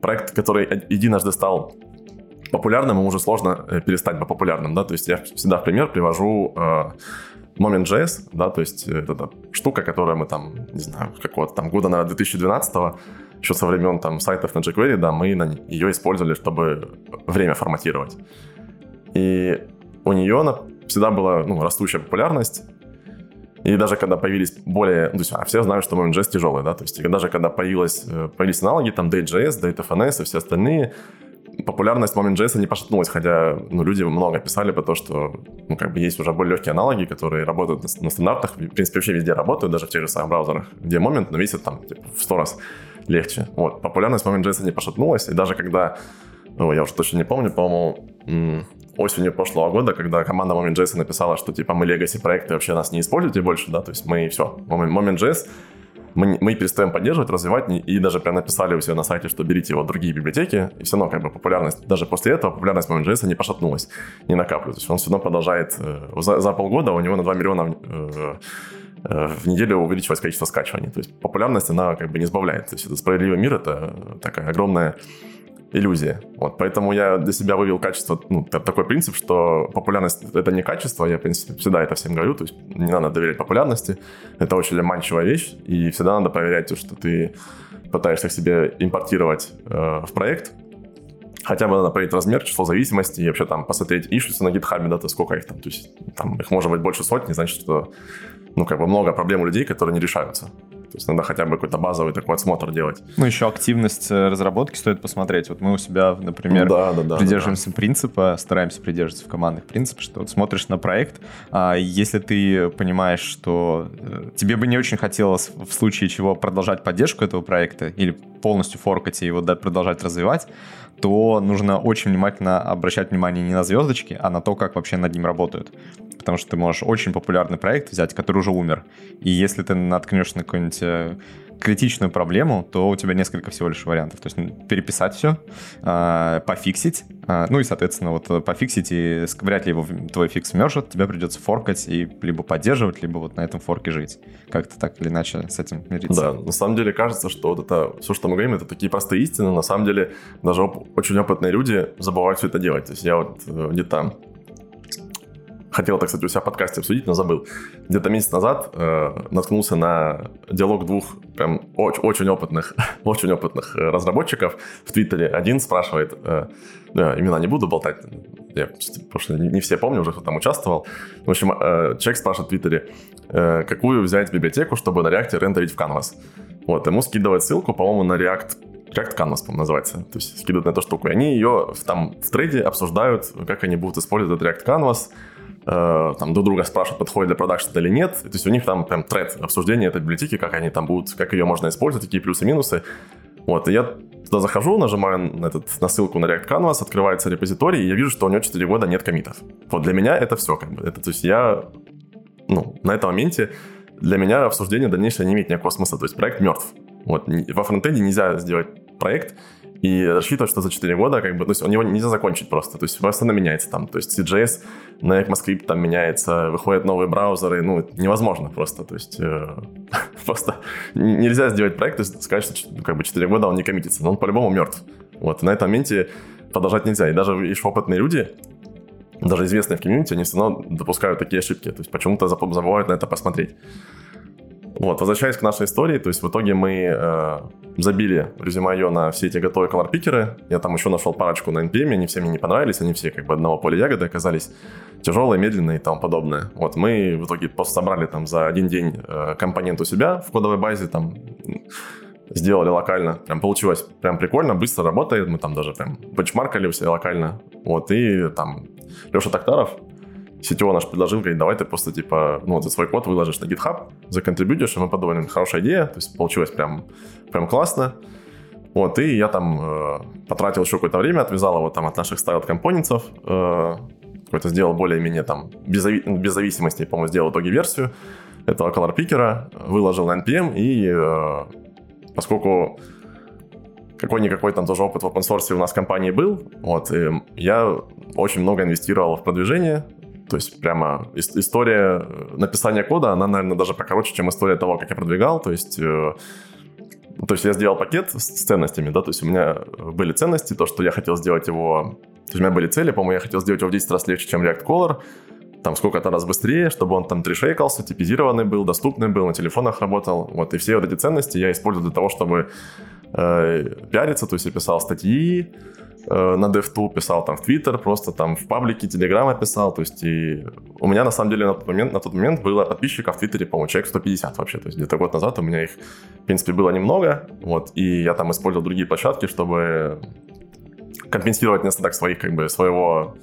проект, который единожды стал популярным, ему уже сложно э, перестать быть популярным, да, то есть я всегда в пример привожу Moment.js, да, то есть это, это штука, которая мы там, не знаю, какого-то там года, наверное, 2012 еще со времен там сайтов на jQuery, да, мы на ее использовали, чтобы время форматировать. И у нее всегда была ну, растущая популярность, и даже когда появились более... Ну, то есть, а все знают, что Moment.js тяжелый, да, то есть даже когда появилось, э, появились аналоги, там Date.js, DateFNS и все остальные, популярность Moment.js не пошатнулась, хотя ну, люди много писали про то, что ну, как бы есть уже более легкие аналоги, которые работают на, на стандартах, в принципе, вообще везде работают, даже в тех же самых браузерах, где Moment, но весит там типа, в сто раз легче. Вот, популярность Moment.js не пошатнулась, и даже когда, ну, я уже точно не помню, по-моему, осенью прошлого года, когда команда Moment.js написала, что типа мы legacy проекты вообще нас не используйте больше, да, то есть мы все, Moment.js мы, мы перестаем поддерживать, развивать, и даже прям написали у себя на сайте, что берите его другие библиотеки, и все равно как бы популярность, даже после этого популярность Moment.js не пошатнулась, не накапливается. То есть он все равно продолжает, э, за, за полгода у него на 2 миллиона э, э, в неделю увеличивать количество скачиваний. То есть популярность, она как бы не избавляет. То есть это справедливый мир, это такая огромная иллюзия. Вот, поэтому я для себя вывел качество, ну, такой принцип, что популярность — это не качество, я, в принципе, всегда это всем говорю, то есть не надо доверять популярности, это очень обманчивая вещь, и всегда надо проверять то, что ты пытаешься к себе импортировать э, в проект, Хотя бы надо проверить размер, число зависимостей, и вообще там посмотреть ишусы на гитхабе, да, то сколько их там, то есть там их может быть больше сотни, значит, что, ну, как бы много проблем у людей, которые не решаются. То есть надо хотя бы какой-то базовый такой отсмотр делать. Ну, еще активность э, разработки стоит посмотреть. Вот мы у себя, например, да, да, да, придерживаемся да. принципа, стараемся придерживаться в командных принципах, что вот смотришь на проект, а если ты понимаешь, что э, тебе бы не очень хотелось в случае чего продолжать поддержку этого проекта или полностью форкать и его продолжать развивать, то нужно очень внимательно обращать внимание не на звездочки, а на то, как вообще над ним работают. Потому что ты можешь очень популярный проект взять, который уже умер. И если ты наткнешься на какой-нибудь э, критичную проблему, то у тебя несколько всего лишь вариантов. То есть переписать все, а, пофиксить, а, ну и, соответственно, вот пофиксить, и вряд ли его твой фикс мержит, тебе придется форкать и либо поддерживать, либо вот на этом форке жить. Как-то так или иначе с этим мириться. Да, на самом деле кажется, что вот это все, что мы говорим, это такие простые истины. На самом деле даже оп- очень опытные люди забывают все это делать. То есть я вот э, где-то хотел это, кстати, у себя в подкасте обсудить, но забыл. Где-то месяц назад э, наткнулся на диалог двух прям очень, очень опытных, очень опытных э, разработчиков в Твиттере. Один спрашивает, э, э, имена не буду болтать, я просто не все помню уже, кто там участвовал. В общем, э, человек спрашивает в Твиттере, э, какую взять библиотеку, чтобы на React рендерить в Canvas. Вот, ему скидывает ссылку, по-моему, на React React Canvas, по называется. То есть скидывают на эту штуку. И они ее там в трейде обсуждают, как они будут использовать этот React Canvas, Э, там друг друга спрашивают, подходит для продакшена или нет. То есть у них там прям тред обсуждения этой библиотеки, как они там будут, как ее можно использовать, какие плюсы и минусы. Вот, и я туда захожу, нажимаю на, этот, на ссылку на React Canvas, открывается репозиторий, и я вижу, что у него 4 года нет комитов. Вот для меня это все, как бы. Это, то есть я, ну, на этом моменте для меня обсуждение дальнейшее не имеет никакого смысла. То есть проект мертв. Вот, во фронтенде нельзя сделать проект, и рассчитывать, что за 4 года, как бы, то есть он его нельзя закончить просто, то есть постоянно меняется там, то есть CJS на ECMAScript там меняется, выходят новые браузеры, ну, невозможно просто, то есть э, просто нельзя сделать проект и сказать, что ну, как бы 4 года он не коммитится, но он по-любому мертв. Вот, на этом моменте продолжать нельзя, и даже есть опытные люди, даже известные в комьюнити, они все равно допускают такие ошибки, то есть почему-то забывают на это посмотреть. Вот, возвращаясь к нашей истории, то есть в итоге мы э, забили резюме на все эти готовые колор-пикеры. Я там еще нашел парочку на NPM, они все мне не понравились, они все как бы одного поля ягоды оказались тяжелые, медленные и тому подобное. Вот мы в итоге просто собрали там за один день э, компонент у себя в кодовой базе, там сделали локально. Прям получилось прям прикольно, быстро работает. Мы там даже прям бенчмаркали все локально. Вот, и там Леша Токтаров, CTO наш предложил, говорит, давай ты просто, типа, ну, вот свой код выложишь на GitHub, законтрибьютишь, и мы подумали, хорошая идея, то есть получилось прям, прям классно. Вот, и я там э, потратил еще какое-то время, отвязал его там от наших styled компонентов, э, какой-то сделал более-менее там без, без зависимости, по-моему, сделал итоге версию этого color picker, выложил на NPM, и э, поскольку какой-никакой там тоже опыт в open source у нас в компании был, вот, и я очень много инвестировал в продвижение, то есть прямо история э, написания кода, она, наверное, даже покороче, чем история того, как я продвигал. То есть, э, то есть я сделал пакет с ценностями, да, то есть у меня были ценности, то, что я хотел сделать его... То есть у меня были цели, по-моему, я хотел сделать его в 10 раз легче, чем React Color, там сколько-то раз быстрее, чтобы он там трешейкался, типизированный был, доступный был, на телефонах работал. Вот, и все вот эти ценности я использую для того, чтобы э, пиариться, то есть я писал статьи, Э, на DevTool писал там в Twitter, просто там в паблике Telegram писал, то есть и у меня на самом деле на тот момент, на тот момент было подписчиков в Твиттере, по-моему, человек 150 вообще, то есть где-то год назад у меня их, в принципе, было немного, вот, и я там использовал другие площадки, чтобы компенсировать недостаток своих, как бы, своего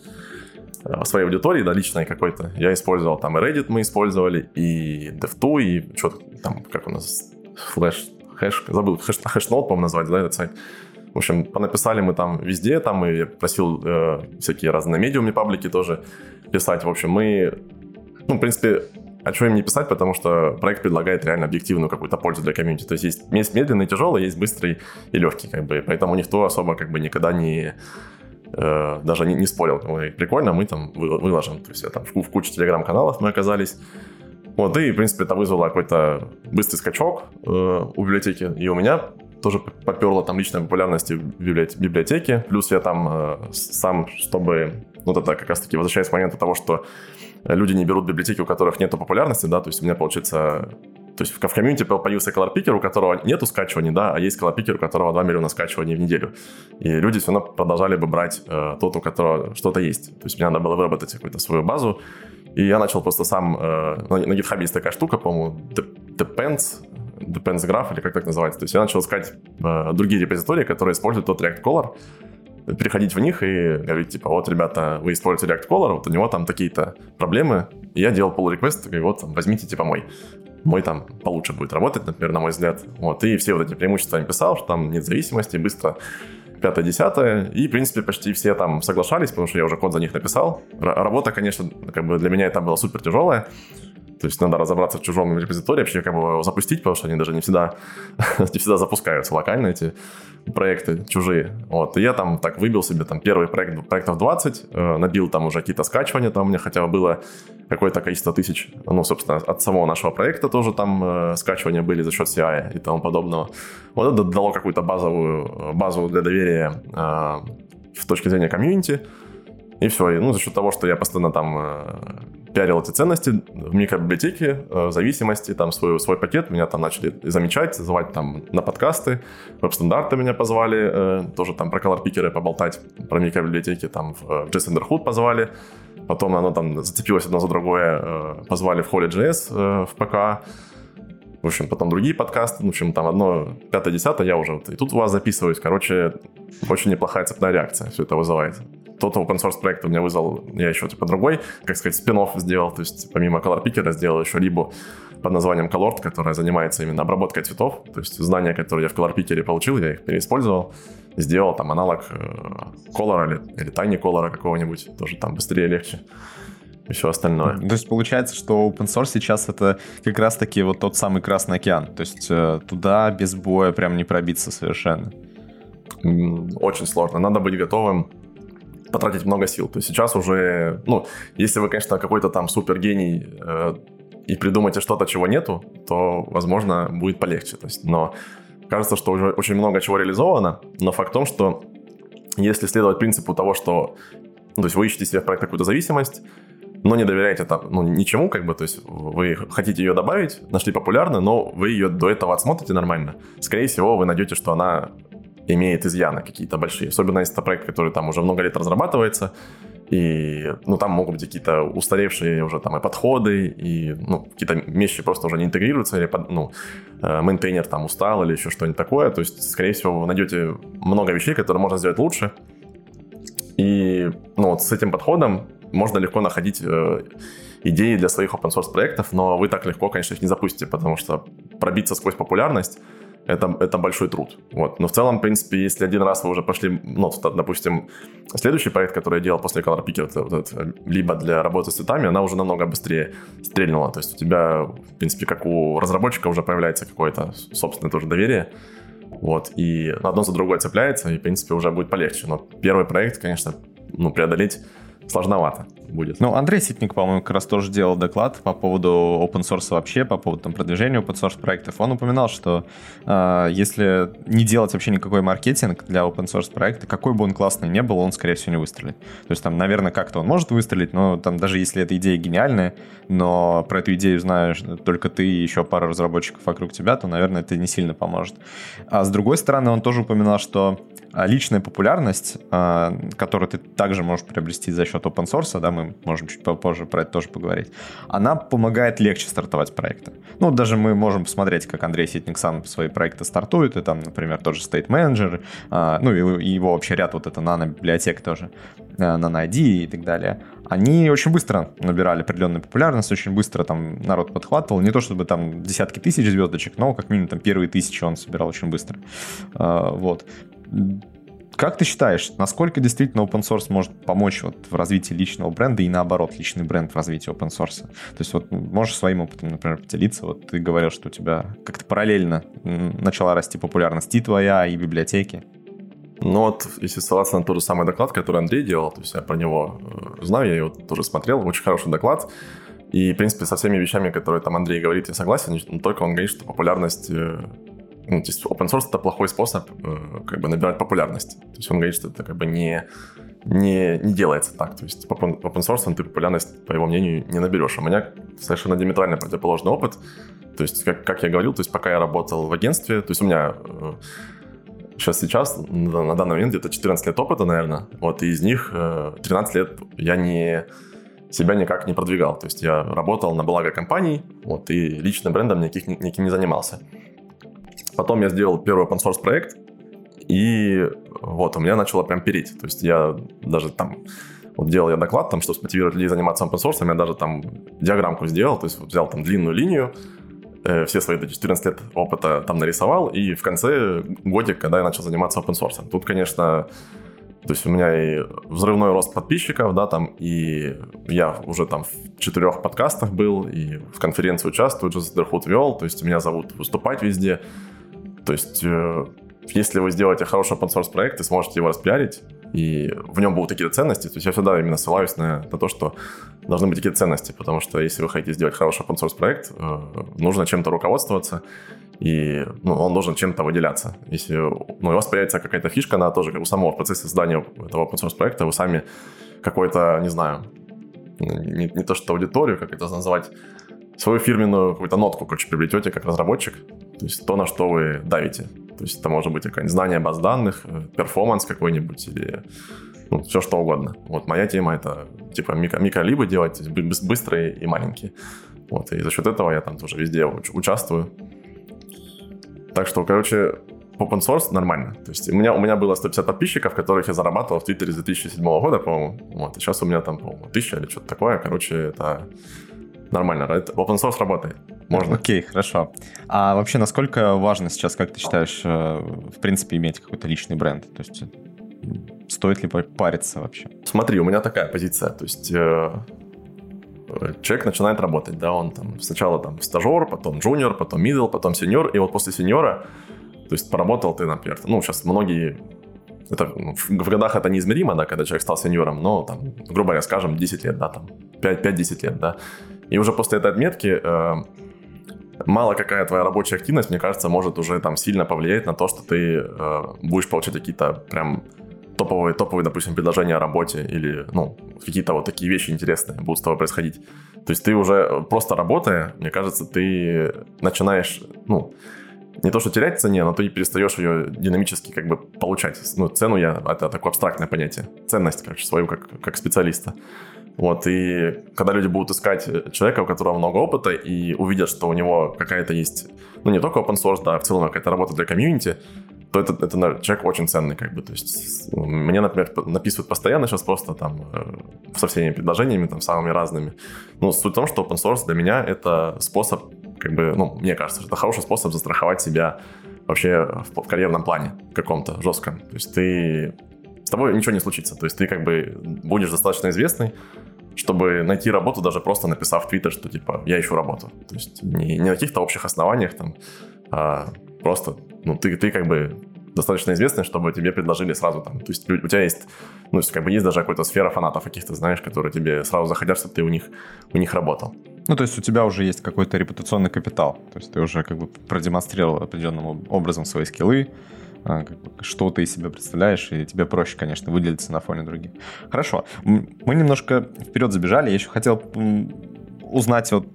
э, своей аудитории, да, личной какой-то. Я использовал там и Reddit мы использовали, и Dev2, и что-то там, как у нас, флеш, хэш, забыл, хэш, хэшнот, по-моему, назвать, да, этот сайт. В общем, понаписали мы там везде, там и просил э, всякие разные медиумы паблики тоже писать. В общем, мы, ну, в принципе, а что им не писать, потому что проект предлагает реально объективную какую-то пользу для комьюнити. То есть есть, есть медленный тяжелый, есть быстрый и легкий, как бы. Поэтому никто особо как бы никогда не э, даже не, не спорил. Прикольно, мы там выложим. То есть я там в, в куче телеграм-каналов мы оказались. Вот, и, в принципе, это вызвало какой-то быстрый скачок э, у библиотеки. И у меня тоже поперло там личной популярности в библиотеке. Плюс я там э, сам, чтобы... Ну, это как раз-таки возвращаясь к моменту того, что люди не берут библиотеки, у которых нет популярности, да, то есть у меня получается... То есть в комьюнити появился color picker, у которого нету скачиваний, да, а есть color picker, у которого 2 миллиона скачиваний в неделю. И люди все равно продолжали бы брать э, тот, у которого что-то есть. То есть мне надо было выработать какую-то свою базу, и я начал просто сам... Э, на, на GitHub есть такая штука, по-моему, Depends, Depends Graph, или как так называется. То есть я начал искать э, другие репозитории, которые используют тот React Color, переходить в них и говорить, типа, вот, ребята, вы используете React Color, вот у него там такие-то проблемы, и я делал pull request, и вот, там, возьмите, типа, мой. Мой там получше будет работать, например, на мой взгляд. Вот, и все вот эти преимущества я писал, что там нет зависимости, быстро пятое, десятое, и, в принципе, почти все там соглашались, потому что я уже код за них написал. Р- работа, конечно, как бы для меня это была супер тяжелая, то есть надо разобраться в чужом репозитории, вообще как бы его запустить, потому что они даже не всегда, не всегда запускаются локально эти проекты чужие. Вот. И я там так выбил себе там первый проект, проектов 20, э, набил там уже какие-то скачивания, там у меня хотя бы было какое-то количество тысяч, ну, собственно, от самого нашего проекта тоже там э, скачивания были за счет CI и тому подобного. Вот это дало какую-то базовую базу для доверия э, в точке зрения комьюнити. И все. И, ну, за счет того, что я постоянно там э, пиарил эти ценности в микробиблиотеке, э, в зависимости, там свой, свой пакет, меня там начали замечать, звать там на подкасты, веб-стандарты меня позвали, э, тоже там про колор-пикеры поболтать, про микробиблиотеки, там в JS Underhood позвали, потом оно там зацепилось одно за другое, э, позвали в Holy.js в ПК, в общем, потом другие подкасты, в общем, там одно, пятое, десятое, я уже вот и тут у вас записываюсь, короче, очень неплохая цепная реакция все это вызывает тот open source проект у меня вызвал, я еще типа другой, как сказать, спин сделал, то есть помимо Color Picker сделал еще либо под названием Colort, которая занимается именно обработкой цветов, то есть знания, которые я в Color Picker получил, я их переиспользовал, сделал там аналог э, Color или, или Tiny Color какого-нибудь, тоже там быстрее, легче и все остальное. То есть получается, что open source сейчас это как раз-таки вот тот самый Красный океан. То есть э, туда без боя прям не пробиться совершенно. очень сложно. Надо быть готовым потратить много сил. То есть сейчас уже, ну, если вы, конечно, какой-то там супер гений э, и придумаете что-то, чего нету, то, возможно, будет полегче. То есть, но кажется, что уже очень много чего реализовано, но факт в том, что если следовать принципу того, что, ну, то есть вы ищете себе в проект какую-то зависимость, но не доверяете там, ну, ничему, как бы, то есть вы хотите ее добавить, нашли популярно, но вы ее до этого отсмотрите нормально. Скорее всего, вы найдете, что она имеет изъяны какие-то большие. Особенно если это проект, который там уже много лет разрабатывается, и, ну, там могут быть какие-то устаревшие уже там и подходы, и, ну, какие-то вещи просто уже не интегрируются, или, ну, э, мейнтейнер там устал или еще что-нибудь такое. То есть, скорее всего, вы найдете много вещей, которые можно сделать лучше. И, ну, вот с этим подходом можно легко находить э, идеи для своих open source проектов, но вы так легко, конечно, их не запустите, потому что пробиться сквозь популярность это, это большой труд. Вот. Но в целом, в принципе, если один раз вы уже пошли, ну, допустим, следующий проект, который я делал после Color Picker, вот, вот, либо для работы с цветами, она уже намного быстрее стрельнула. То есть у тебя, в принципе, как у разработчика уже появляется какое-то собственное тоже доверие. Вот, и одно за другое цепляется, и, в принципе, уже будет полегче. Но первый проект, конечно, ну, преодолеть сложновато будет. Ну, Андрей Ситник, по-моему, как раз тоже делал доклад по поводу open source вообще, по поводу там, продвижения open source проектов. Он упоминал, что э, если не делать вообще никакой маркетинг для open source проекта, какой бы он классный не был, он, скорее всего, не выстрелит. То есть там, наверное, как-то он может выстрелить, но там даже если эта идея гениальная, но про эту идею знаешь только ты и еще пара разработчиков вокруг тебя, то, наверное, это не сильно поможет. А с другой стороны, он тоже упоминал, что личная популярность, а, которую ты также можешь приобрести за счет open source, да, мы можем чуть попозже про это тоже поговорить, она помогает легче стартовать проекты. Ну, даже мы можем посмотреть, как Андрей Ситник сам свои проекты стартует, и там, например, тот же State Manager, а, ну, и его вообще ряд вот это нано-библиотек тоже, nano-ID и так далее. Они очень быстро набирали определенную популярность, очень быстро там народ подхватывал. Не то чтобы там десятки тысяч звездочек, но как минимум там первые тысячи он собирал очень быстро. Вот. Как ты считаешь, насколько действительно open source может помочь вот в развитии личного бренда и наоборот, личный бренд в развитии open source? То есть вот можешь своим опытом, например, поделиться? Вот ты говорил, что у тебя как-то параллельно начала расти популярность и твоя, и библиотеки. Ну вот, если ссылаться на тот же самый доклад, который Андрей делал, то есть я про него э, знаю, я его тоже смотрел, очень хороший доклад. И, в принципе, со всеми вещами, которые там Андрей говорит, я согласен, но только он говорит, что популярность э, ну, то есть open source это плохой способ э, как бы набирать популярность. То есть он говорит, что это как бы не, не, не делается так. То есть open, open source ты популярность, по его мнению, не наберешь. У меня совершенно диаметрально противоположный опыт. То есть, как, как я говорил, то есть пока я работал в агентстве, то есть у меня э, сейчас сейчас, на, на данный момент где-то 14 лет опыта, наверное, вот, и из них э, 13 лет я не себя никак не продвигал. То есть я работал на благо компаний, вот, и личным брендом никаких, никаким не занимался. Потом я сделал первый open source проект, и вот, у меня начало прям переть. То есть я даже там вот делал я доклад, там, чтобы мотивировать людей заниматься open source, я даже там диаграммку сделал, то есть взял там длинную линию, э, все свои 14 лет опыта там нарисовал, и в конце годик, когда я начал заниматься open source. Тут, конечно, то есть у меня и взрывной рост подписчиков, да, там, и я уже там в четырех подкастах был, и в конференции участвую, Just Underhood вел, то есть меня зовут выступать везде. То есть, э, если вы сделаете хороший open source проект, и сможете его распиарить, и в нем будут такие ценности, то есть я всегда именно ссылаюсь на, на то, что должны быть такие ценности, потому что если вы хотите сделать хороший open source проект, э, нужно чем-то руководствоваться, и ну, он должен чем-то выделяться. Если ну, у вас появится какая-то фишка, она тоже как у самого в процессе создания этого open source проекта, вы сами какой-то, не знаю, не, не то что аудиторию, как это называть, свою фирменную какую-то нотку, короче, приобретете как разработчик, то есть то, на что вы давите. То есть это может быть какое-нибудь знание баз данных, э, перформанс какой-нибудь или ну, все что угодно. Вот моя тема это типа микро, микролибы делать, быстрые и маленькие. Вот, и за счет этого я там тоже везде участвую. Так что, короче, open source нормально. То есть у меня, у меня было 150 подписчиков, которых я зарабатывал в Твиттере с 2007 года, по-моему. Вот, и сейчас у меня там, по-моему, 1000 или что-то такое. Короче, это нормально. Это open source работает. Можно. Окей, okay, хорошо. А вообще, насколько важно сейчас, как ты считаешь, э, в принципе, иметь какой-то личный бренд? То есть стоит ли париться вообще? Смотри, у меня такая позиция. То есть э, человек начинает работать, да, он там сначала там стажер, потом джуниор, потом middle, потом сеньор, и вот после сеньора, то есть поработал ты, например, ну, сейчас многие это ну, в годах это неизмеримо, да, когда человек стал сеньором, но там, грубо говоря, скажем, 10 лет, да, там, 5-10 лет, да. И уже после этой отметки э, мало какая твоя рабочая активность, мне кажется, может уже там сильно повлиять на то, что ты э, будешь получать какие-то прям топовые, топовые, допустим, предложения о работе или, ну, какие-то вот такие вещи интересные будут с тобой происходить. То есть ты уже просто работая, мне кажется, ты начинаешь, ну, не то что терять цене, но ты перестаешь ее динамически как бы получать. Ну, цену я, это такое абстрактное понятие. Ценность, короче, свою как, как специалиста. Вот, и когда люди будут искать человека, у которого много опыта, и увидят, что у него какая-то есть, ну, не только open source, да, а в целом какая-то работа для комьюнити, то это, это человек очень ценный, как бы, то есть мне, например, написывают постоянно сейчас просто там э, со всеми предложениями, там, самыми разными. Но суть в том, что open source для меня это способ, как бы, ну, мне кажется, что это хороший способ застраховать себя вообще в, в карьерном плане каком-то жестком. То есть ты с тобой ничего не случится. То есть ты как бы будешь достаточно известный, чтобы найти работу, даже просто написав в Твиттер, что типа я ищу работу. То есть не, не на каких-то общих основаниях там, а просто ну, ты, ты как бы достаточно известный, чтобы тебе предложили сразу там. То есть у тебя есть, ну, как бы есть даже какая-то сфера фанатов каких-то, знаешь, которые тебе сразу захотят, чтобы ты у них, у них работал. Ну, то есть у тебя уже есть какой-то репутационный капитал. То есть ты уже как бы продемонстрировал определенным образом свои скиллы, что ты из себя представляешь, и тебе проще, конечно, выделиться на фоне других. Хорошо. Мы немножко вперед забежали. Я еще хотел узнать вот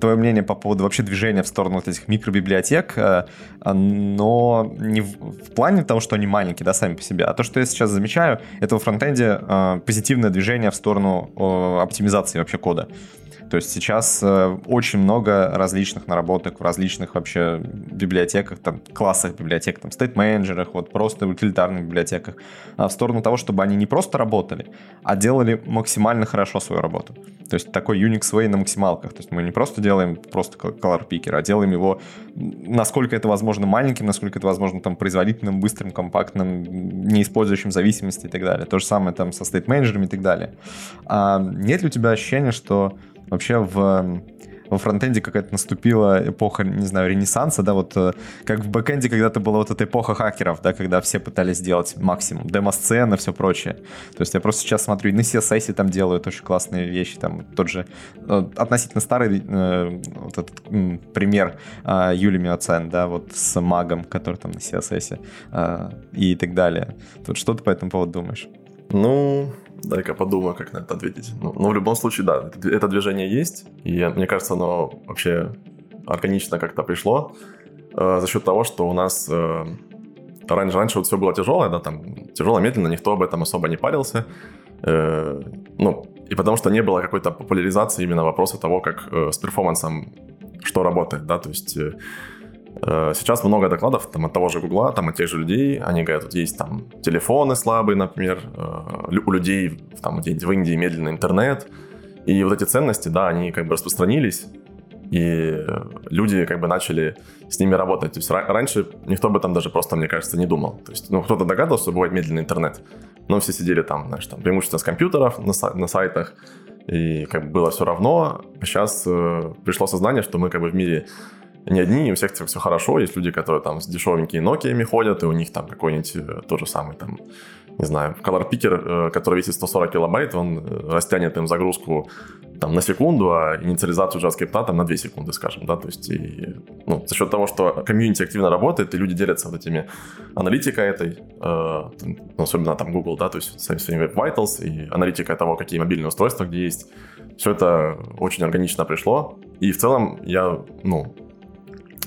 твое мнение по поводу вообще движения в сторону вот этих микробиблиотек, э, но не в, в плане того, что они маленькие, да, сами по себе, а то, что я сейчас замечаю, это во фронтенде э, позитивное движение в сторону оптимизации вообще кода. То есть сейчас э, очень много различных наработок в различных вообще библиотеках, там, классах библиотек, там, стейт-менеджерах, вот просто утилитарных библиотеках, а в сторону того, чтобы они не просто работали, а делали максимально хорошо свою работу. То есть такой Unix Way на максималках. То есть мы не просто делаем просто color picker, а делаем его насколько это возможно маленьким, насколько это возможно там производительным, быстрым, компактным, не использующим зависимости и так далее. То же самое там со state менеджерами и так далее. А нет ли у тебя ощущения, что вообще в во фронтенде какая-то наступила эпоха, не знаю, ренессанса, да, вот э, как в бэкенде когда-то была вот эта эпоха хакеров, да, когда все пытались сделать максимум, демо-сцены, все прочее. То есть я просто сейчас смотрю, и на CSS там делают очень классные вещи, там тот же э, относительно старый э, вот этот м, пример э, Юли Миоцен, да, вот с магом, который там на CSS э, и так далее. Тут что ты по этому поводу думаешь? Ну, Дай-ка подумаю, как на это ответить. Ну, но в любом случае, да, это, это движение есть, и мне кажется, оно вообще органично как-то пришло э, за счет того, что у нас э, раньше, раньше вот все было тяжелое, да, там тяжело, медленно, никто об этом особо не парился. Э, ну, и потому что не было какой-то популяризации именно вопроса того, как э, с перформансом что работает, да, то есть Э, сейчас много докладов там, от того же Гугла, там, от тех же людей. Они говорят, вот есть там телефоны слабые, например, э, у людей там, где в Индии медленный интернет. И вот эти ценности, да, они как бы распространились, и люди как бы начали с ними работать. То есть раньше никто об этом даже просто, мне кажется, не думал. То есть, ну, кто-то догадывался, что бывает медленный интернет, но все сидели там, знаешь, там, преимущественно с компьютеров на, сай- на сайтах, и как бы было все равно. Сейчас э, пришло сознание, что мы как бы в мире не одни, у всех все хорошо. Есть люди, которые там с дешевенькими Nokia ходят, и у них там какой-нибудь э, тот же самый там, не знаю, color picker, э, который весит 140 килобайт, он э, растянет им загрузку там на секунду, а инициализацию JavaScript там на 2 секунды, скажем, да, то есть и, ну, за счет того, что комьюнити активно работает, и люди делятся вот этими аналитикой этой, э, особенно там Google, да, то есть своими Web Vitals и аналитика того, какие мобильные устройства где есть, все это очень органично пришло, и в целом я, ну,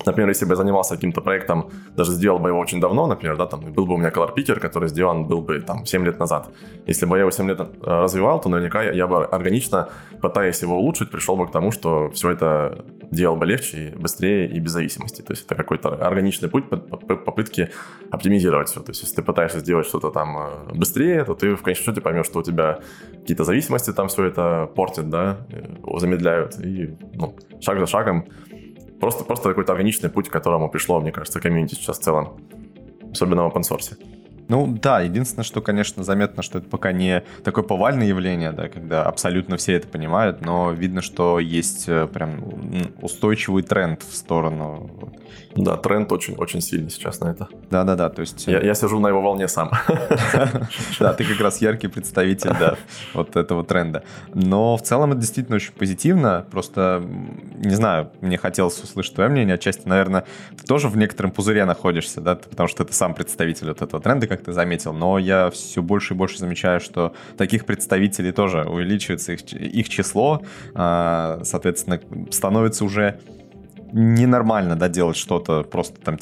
Например, если бы я занимался каким-то проектом, даже сделал бы его очень давно, например, да, там был бы у меня Color Picker, который сделан был бы там 7 лет назад. Если бы я его 7 лет э, развивал, то наверняка я, я бы органично, пытаясь его улучшить, пришел бы к тому, что все это делал бы легче, быстрее и без зависимости. То есть это какой-то органичный путь попытки оптимизировать все. То есть если ты пытаешься сделать что-то там э, быстрее, то ты в конечном счете поймешь, что у тебя какие-то зависимости там все это портят, да, э, замедляют. И ну, шаг за шагом Просто, просто какой-то органичный путь, к которому пришло, мне кажется, комьюнити сейчас в целом. Особенно в open source. Ну да, единственное, что, конечно, заметно, что это пока не такое повальное явление, да, когда абсолютно все это понимают, но видно, что есть э, прям устойчивый тренд в сторону. Да, тренд очень, очень сильный сейчас на это. Да-да-да, то есть... Я, я сижу на его волне сам. Да, ты как раз яркий представитель, да, вот этого тренда. Но в целом это действительно очень позитивно, просто, не знаю, мне хотелось услышать твое мнение, отчасти, наверное, ты тоже в некотором пузыре находишься, да, потому что ты сам представитель вот этого тренда, как ты заметил, но я все больше и больше замечаю, что таких представителей тоже увеличивается их, их число, а, соответственно, становится уже ненормально, да, делать что-то, просто там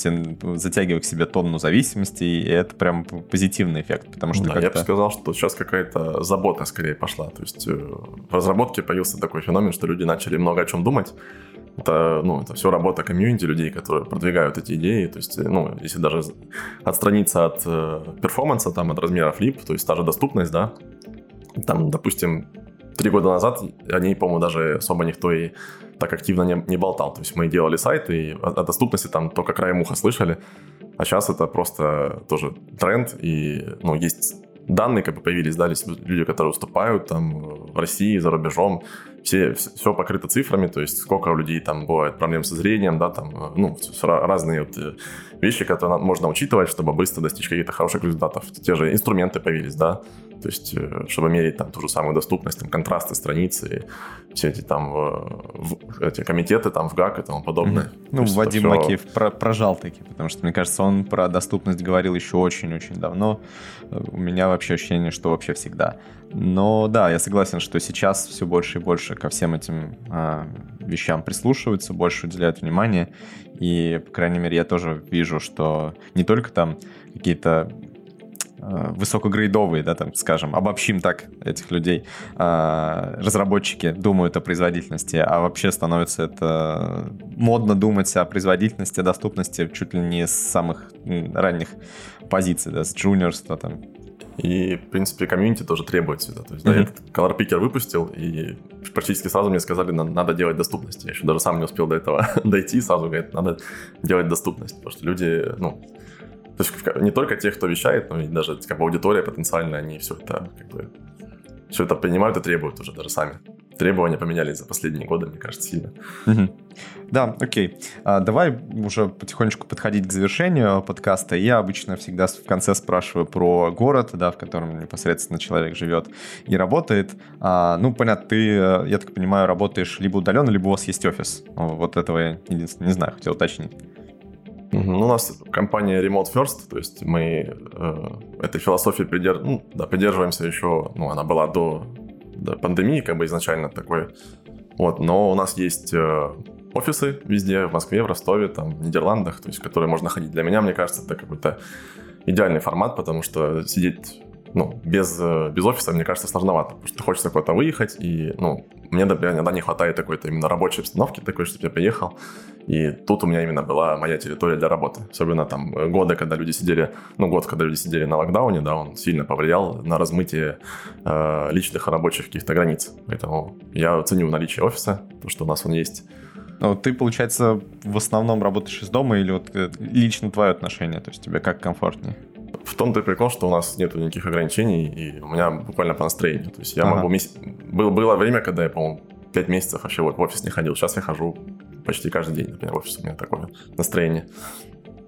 затягивая к себе тонну зависимости, и это прям позитивный эффект, потому что да, я бы сказал, что сейчас какая-то забота скорее пошла, то есть э, в разработке появился такой феномен, что люди начали много о чем думать, это, ну, это все работа комьюнити людей, которые продвигают эти идеи. То есть, ну, если даже отстраниться от э, перформанса, там, от размеров лип, то есть та же доступность, да, там, допустим, три года назад о ней, по-моему, даже особо никто и так активно не, не болтал. То есть мы делали сайт, и о, о доступности там только краем уха слышали. А сейчас это просто тоже тренд, и ну, есть данные как бы появились, да, люди, которые уступают там в России, за рубежом, все, все покрыто цифрами, то есть сколько у людей там бывает проблем со зрением, да, там, ну, разные вот э, вещи, которые можно учитывать, чтобы быстро достичь каких-то хороших результатов. Те же инструменты появились, да, то есть, э, чтобы мерить там ту же самую доступность, там, контрасты страницы, все эти там в, эти комитеты там в ГАК и тому подобное. Mm-hmm. Ну, Вадим все... Макеев про, прожал таки, потому что, мне кажется, он про доступность говорил еще очень-очень давно. У меня вообще ощущение, что вообще всегда. Но да, я согласен, что сейчас все больше и больше ко всем этим э, вещам прислушиваются, больше уделяют внимание. И, по крайней мере, я тоже вижу, что не только там какие-то э, высокогрейдовые, да, там, скажем, обобщим так этих людей, э, разработчики думают о производительности, а вообще становится это модно думать о производительности, о доступности чуть ли не с самых ранних позиций, да, с джуниорства, там, и, в принципе, комьюнити тоже требует цвета. То есть, mm-hmm. да, этот Color Picker выпустил, и практически сразу мне сказали, надо делать доступность. Я еще даже сам не успел до этого дойти, сразу говорят, надо делать доступность. Потому что люди, ну, то есть не только те, кто вещает, но и даже как бы аудитория потенциальная, они все это как бы все это принимают и требуют уже даже сами требования поменялись за последние годы, мне кажется, сильно. Да, окей. А, давай уже потихонечку подходить к завершению подкаста. Я обычно всегда в конце спрашиваю про город, да, в котором непосредственно человек живет и работает. А, ну, понятно, ты, я так понимаю, работаешь либо удаленно, либо у вас есть офис. Вот этого я единственное не знаю, хотел уточнить. У нас компания Remote First, то есть мы э, этой философии придерж... ну, да, придерживаемся еще, ну, она была до да, пандемии, как бы изначально такой. Вот, но у нас есть э, офисы везде, в Москве, в Ростове, там, в Нидерландах, то есть, которые можно ходить. Для меня, мне кажется, это какой-то идеальный формат, потому что сидеть ну, без, э, без офиса, мне кажется, сложновато, потому что хочется куда-то выехать, и, ну, мне иногда не хватает такой-то именно рабочей обстановки, такой, чтобы я приехал, и тут у меня именно была моя территория для работы. Особенно там годы, когда люди сидели, ну, год, когда люди сидели на локдауне, да, он сильно повлиял на размытие э, личных и рабочих каких-то границ. Поэтому я ценю наличие офиса, то, что у нас он есть. Ну, ты, получается, в основном работаешь из дома или вот э, лично твое отношение? То есть тебе как комфортнее? В том-то и прикол, что у нас нет никаких ограничений, и у меня буквально по настроению. То есть я ага. могу... Месяц... Был, было время, когда я, по-моему, 5 месяцев вообще вот в офис не ходил. Сейчас я хожу почти каждый день, например, в офис. У меня такое настроение.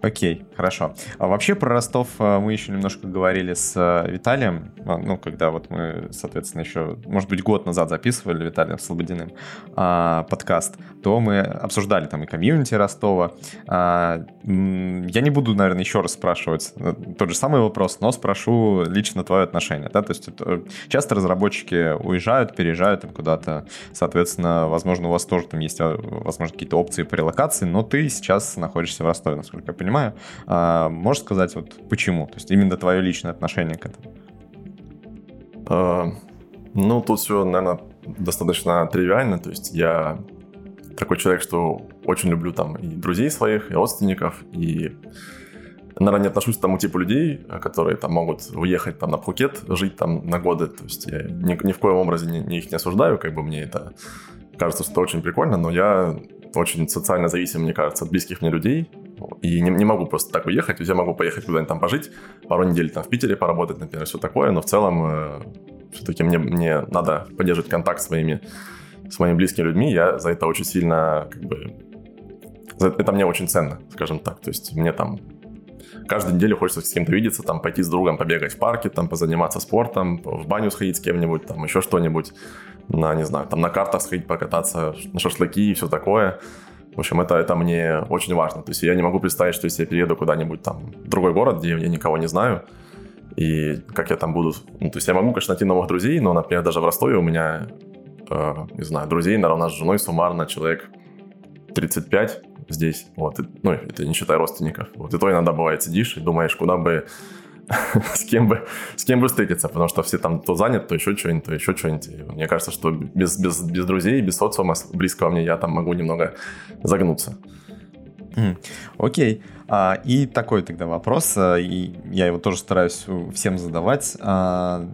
Окей, хорошо. А вообще про Ростов э, мы еще немножко говорили с э, Виталием, а, ну, когда вот мы, соответственно, еще, может быть, год назад записывали Виталием Слободиным а, подкаст, то мы обсуждали там и комьюнити Ростова. А, я не буду, наверное, еще раз спрашивать э, тот же самый вопрос, но спрошу лично твое отношение, да, то есть это, часто разработчики уезжают, переезжают там куда-то, соответственно, возможно, у вас тоже там есть, возможно, какие-то опции по релокации, но ты сейчас находишься в Ростове, насколько я понимаю понимаю. А, можешь сказать, вот почему? То есть именно твое личное отношение к этому? А, ну, тут все, наверное, достаточно тривиально. То есть я такой человек, что очень люблю там и друзей своих, и родственников, и наверное, не отношусь к тому типу людей, которые там могут уехать там на Пхукет, жить там на годы. То есть я ни, ни в коем образе не, не их не осуждаю, как бы мне это кажется, что это очень прикольно, но я очень социально зависим, мне кажется, от близких мне людей. И не, не могу просто так уехать. Я могу поехать куда-нибудь там пожить, пару недель там в Питере поработать, например, все такое. Но в целом э, все-таки мне, мне надо поддерживать контакт с своими, с моими близкими людьми. Я за это очень сильно, как бы, это мне очень ценно, скажем так. То есть мне там каждую неделю хочется с кем-то видеться, там пойти с другом побегать в парке, там позаниматься спортом, в баню сходить с кем-нибудь, там еще что-нибудь, на, не знаю, там на картах сходить покататься, на шашлыки и все такое. В общем, это, это мне очень важно. То есть я не могу представить, что если я перееду куда-нибудь там в другой город, где я никого не знаю, и как я там буду... Ну, то есть я могу, конечно, найти новых друзей, но, например, даже в Ростове у меня, э, не знаю, друзей, наверное, с женой суммарно человек 35 здесь. Вот. Ну, это не считая родственников. Вот. И то иногда бывает сидишь и думаешь, куда бы с кем бы с кем бы встретиться, потому что все там то занят, то еще что-нибудь, то еще что-нибудь. Мне кажется, что без, без, без друзей, без социума близкого мне я там могу немного загнуться. Окей. Okay. А, и такой тогда вопрос, а, и я его тоже стараюсь всем задавать. А,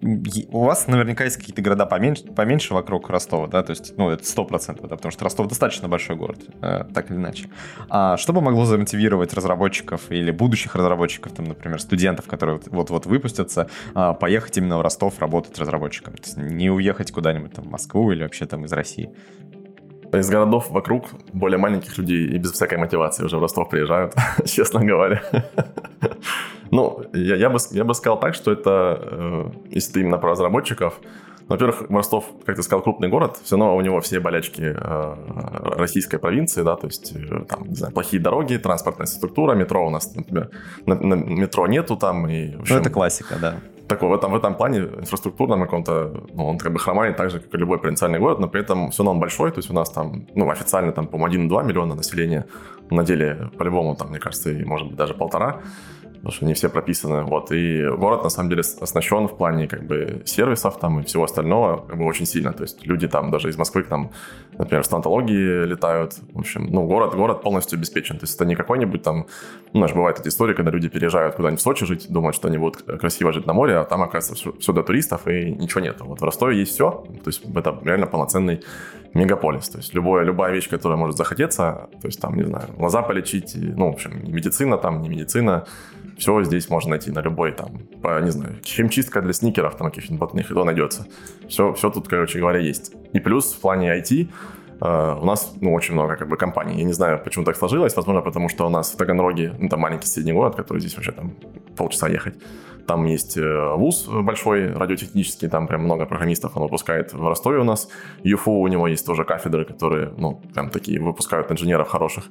у вас наверняка есть какие-то города поменьше, поменьше вокруг Ростова, да, то есть, ну, это сто процентов, да, потому что Ростов достаточно большой город, э, так или иначе. А что бы могло замотивировать разработчиков или будущих разработчиков, там, например, студентов, которые вот-вот выпустятся, э, поехать именно в Ростов работать разработчиком? То есть не уехать куда-нибудь там в Москву или вообще там из России? Из городов вокруг более маленьких людей и без всякой мотивации уже в Ростов приезжают, честно говоря. Ну, я, я, бы, я бы сказал так, что это, э, если ты именно про разработчиков, во-первых, Ростов, как ты сказал, крупный город, все равно у него все болячки э, российской провинции, да, то есть э, там, не знаю, плохие дороги, транспортная структура, метро у нас, например, на, на, метро нету там. И, общем, ну, это классика, да. Такого, в этом, в этом плане инфраструктурном каком-то, ну, он как бы хромает так же, как и любой провинциальный город, но при этом все равно он большой, то есть у нас там, ну, официально там, по-моему, 1,2 миллиона населения, на деле, по-любому, там, мне кажется, и может быть даже полтора потому что не все прописаны. Вот. И город, на самом деле, оснащен в плане как бы сервисов там и всего остального как бы очень сильно. То есть люди там даже из Москвы там, например, стоматологии летают. В общем, ну, город, город полностью обеспечен. То есть это не какой-нибудь там... Ну, знаешь, бывают эти истории, когда люди переезжают куда-нибудь в Сочи жить, думают, что они будут красиво жить на море, а там, оказывается, все, все для туристов и ничего нет. Вот в Ростове есть все. То есть это реально полноценный мегаполис. То есть любое, любая вещь, которая может захотеться, то есть там, не знаю, глаза полечить, ну, в общем, медицина там, не медицина, все здесь можно найти на любой там, по, не знаю, химчистка для сникеров там каких-нибудь ботных, и то найдется. Все, все тут, короче говоря, есть. И плюс в плане IT Uh, у нас, ну, очень много, как бы, компаний. Я не знаю, почему так сложилось. Возможно, потому что у нас в Таганроге, ну, там маленький средний город, который здесь вообще там полчаса ехать. Там есть э, вуз большой, радиотехнический, там прям много программистов он выпускает в Ростове у нас. ЮФУ у него есть тоже кафедры, которые, ну, прям такие выпускают инженеров хороших.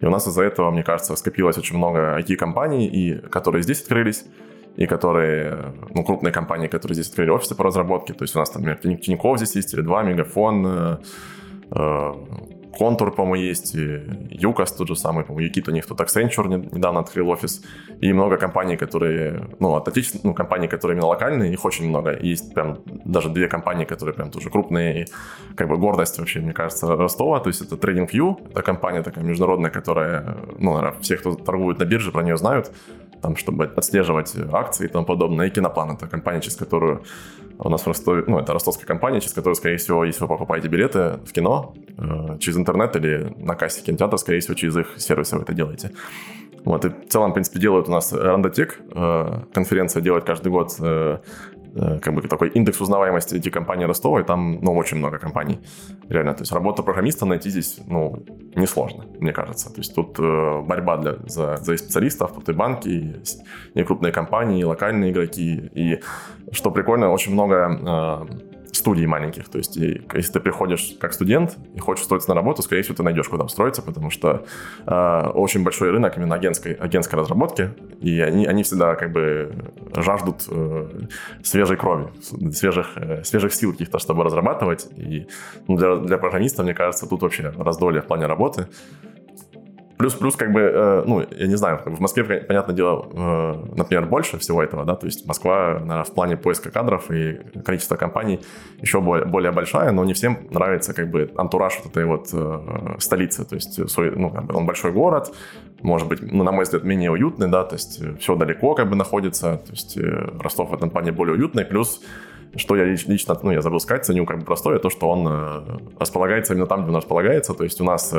И у нас из-за этого, мне кажется, скопилось очень много IT-компаний, и, которые здесь открылись, и которые, ну, крупные компании, которые здесь открыли офисы по разработке. То есть у нас, там, например, Тинькофф здесь есть, Теле2, Мегафон, э, э Контур, по-моему, есть, Юкас тот же самый, по-моему, Юкит у них тут Accenture недавно открыл офис, и много компаний, которые, ну, от отечественных, ну, компаний, которые именно локальные, их очень много. И есть прям даже две компании, которые прям тоже крупные, и как бы гордость вообще, мне кажется, Ростова, то есть это TradingView, это компания такая международная, которая, ну, наверное, все, кто торгует на бирже, про нее знают, там, чтобы отслеживать акции и тому подобное. И Киноплан — это компания, через которую у нас в Ростове, ну, это ростовская компания, через которую, скорее всего, если вы покупаете билеты в кино э, через интернет или на кассе кинотеатра, скорее всего, через их сервисы вы это делаете. Вот, и в целом, в принципе, делают у нас Рандотек, э, конференция делает каждый год э, как бы такой индекс узнаваемости эти компании Ростова, и там, ну, очень много компаний. Реально, то есть работа программиста найти здесь, ну, несложно, мне кажется. То есть тут э, борьба для, за, за специалистов, тут и банки, и, и крупные компании, и локальные игроки. И что прикольно, очень много э, студий маленьких. То есть, и, если ты приходишь как студент и хочешь устроиться на работу, скорее всего, ты найдешь, куда устроиться, потому что э, очень большой рынок именно агентской, агентской разработки, и они, они всегда как бы жаждут э, свежей крови, свежих, э, свежих сил каких-то, чтобы разрабатывать. И ну, для, для программиста, мне кажется, тут вообще раздолье в плане работы. Плюс, плюс, как бы, э, ну, я не знаю, в Москве, понятное дело, э, например, больше всего этого, да, то есть Москва, наверное, в плане поиска кадров и количества компаний еще более, более большая, но не всем нравится, как бы, антураж вот этой вот э, столицы, то есть, ну, как бы, он большой город, может быть, ну, на мой взгляд, менее уютный, да, то есть все далеко, как бы, находится, то есть Ростов в этом плане более уютный, плюс что я лично, ну, я забыл сказать, ценю как бы простое, то, что он э, располагается именно там, где он располагается. То есть у нас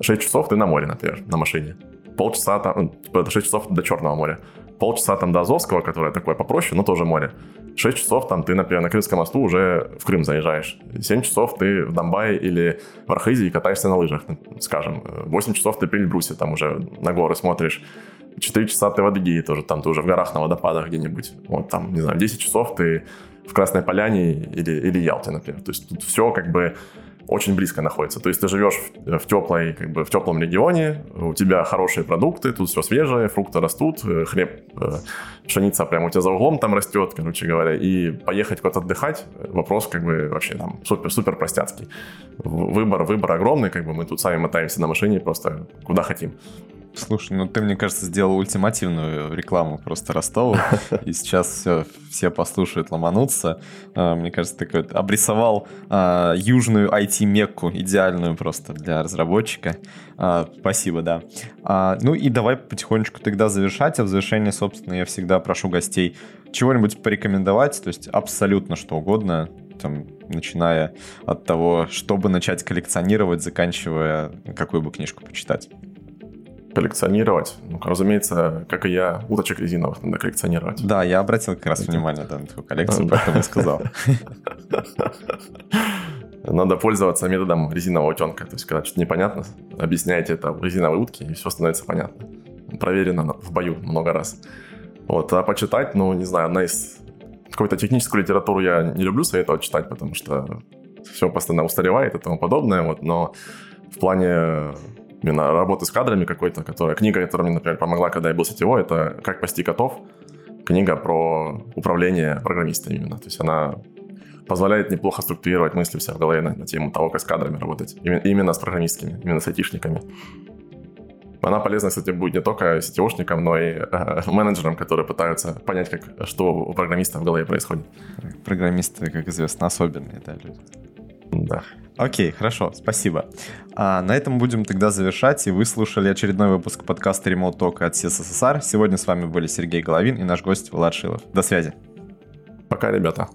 6 часов ты на море, например, на машине. Полчаса там, ну, типа, 6 часов до Черного моря. Полчаса там до Азовского, которое такое попроще, но тоже море. 6 часов там ты, например, на Крымском мосту уже в Крым заезжаешь. 7 часов ты в Донбайе или в Архизе и катаешься на лыжах, скажем. 8 часов ты при Эльбрусе там уже на горы смотришь. 4 часа ты в Адыгее тоже, там ты уже в горах на водопадах где-нибудь. Вот там, не знаю, 10 часов ты в Красной Поляне или, или Ялте, например. То есть тут все как бы очень близко находится. То есть ты живешь в, в теплой, как бы в теплом регионе, у тебя хорошие продукты, тут все свежее, фрукты растут, э, хлеб, э, пшеница прямо у тебя за углом там растет, короче говоря, и поехать куда-то отдыхать, вопрос как бы вообще там супер, супер простяцкий. Выбор, выбор огромный, как бы мы тут сами мотаемся на машине просто куда хотим. Слушай, ну ты, мне кажется, сделал ультимативную рекламу просто Ростову, и сейчас все, все послушают, ломанутся. А, мне кажется, ты вот обрисовал а, южную IT-мекку, идеальную просто для разработчика. А, спасибо, да. Ну и давай потихонечку тогда завершать, а в завершении, собственно, я всегда прошу гостей чего-нибудь порекомендовать, то есть абсолютно что угодно, там, начиная от того, чтобы начать коллекционировать, заканчивая какую бы книжку почитать коллекционировать. Ну, разумеется, как и я, уточек резиновых надо коллекционировать. Да, я обратил как раз внимание да, на твою коллекцию, поэтому сказал. Надо пользоваться методом резинового утенка. То есть, когда что-то непонятно, объясняете это в резиновой утке, и все становится понятно. Проверено в бою много раз. Вот, а почитать, ну, не знаю, одна из... Какую-то техническую литературу я не люблю советовать читать, потому что все постоянно устаревает и тому подобное, вот, но в плане именно работы с кадрами какой-то, которая, книга, которая мне, например, помогла, когда я был сетевой, это «Как пасти котов», книга про управление программистами именно. То есть она позволяет неплохо структурировать мысли себя в голове на, на тему того, как с кадрами работать. Именно, именно с программистскими, именно с айтишниками. Она полезна, кстати, будет не только сетевошникам, но и э, менеджерам, которые пытаются понять, как, что у программиста в голове происходит. Программисты, как известно, особенные да, люди. Да. Окей, хорошо, спасибо. А на этом будем тогда завершать. И вы слушали очередной выпуск подкаста Remote Talk от СССР. Сегодня с вами были Сергей Головин и наш гость Влад Шилов. До связи. Пока, ребята.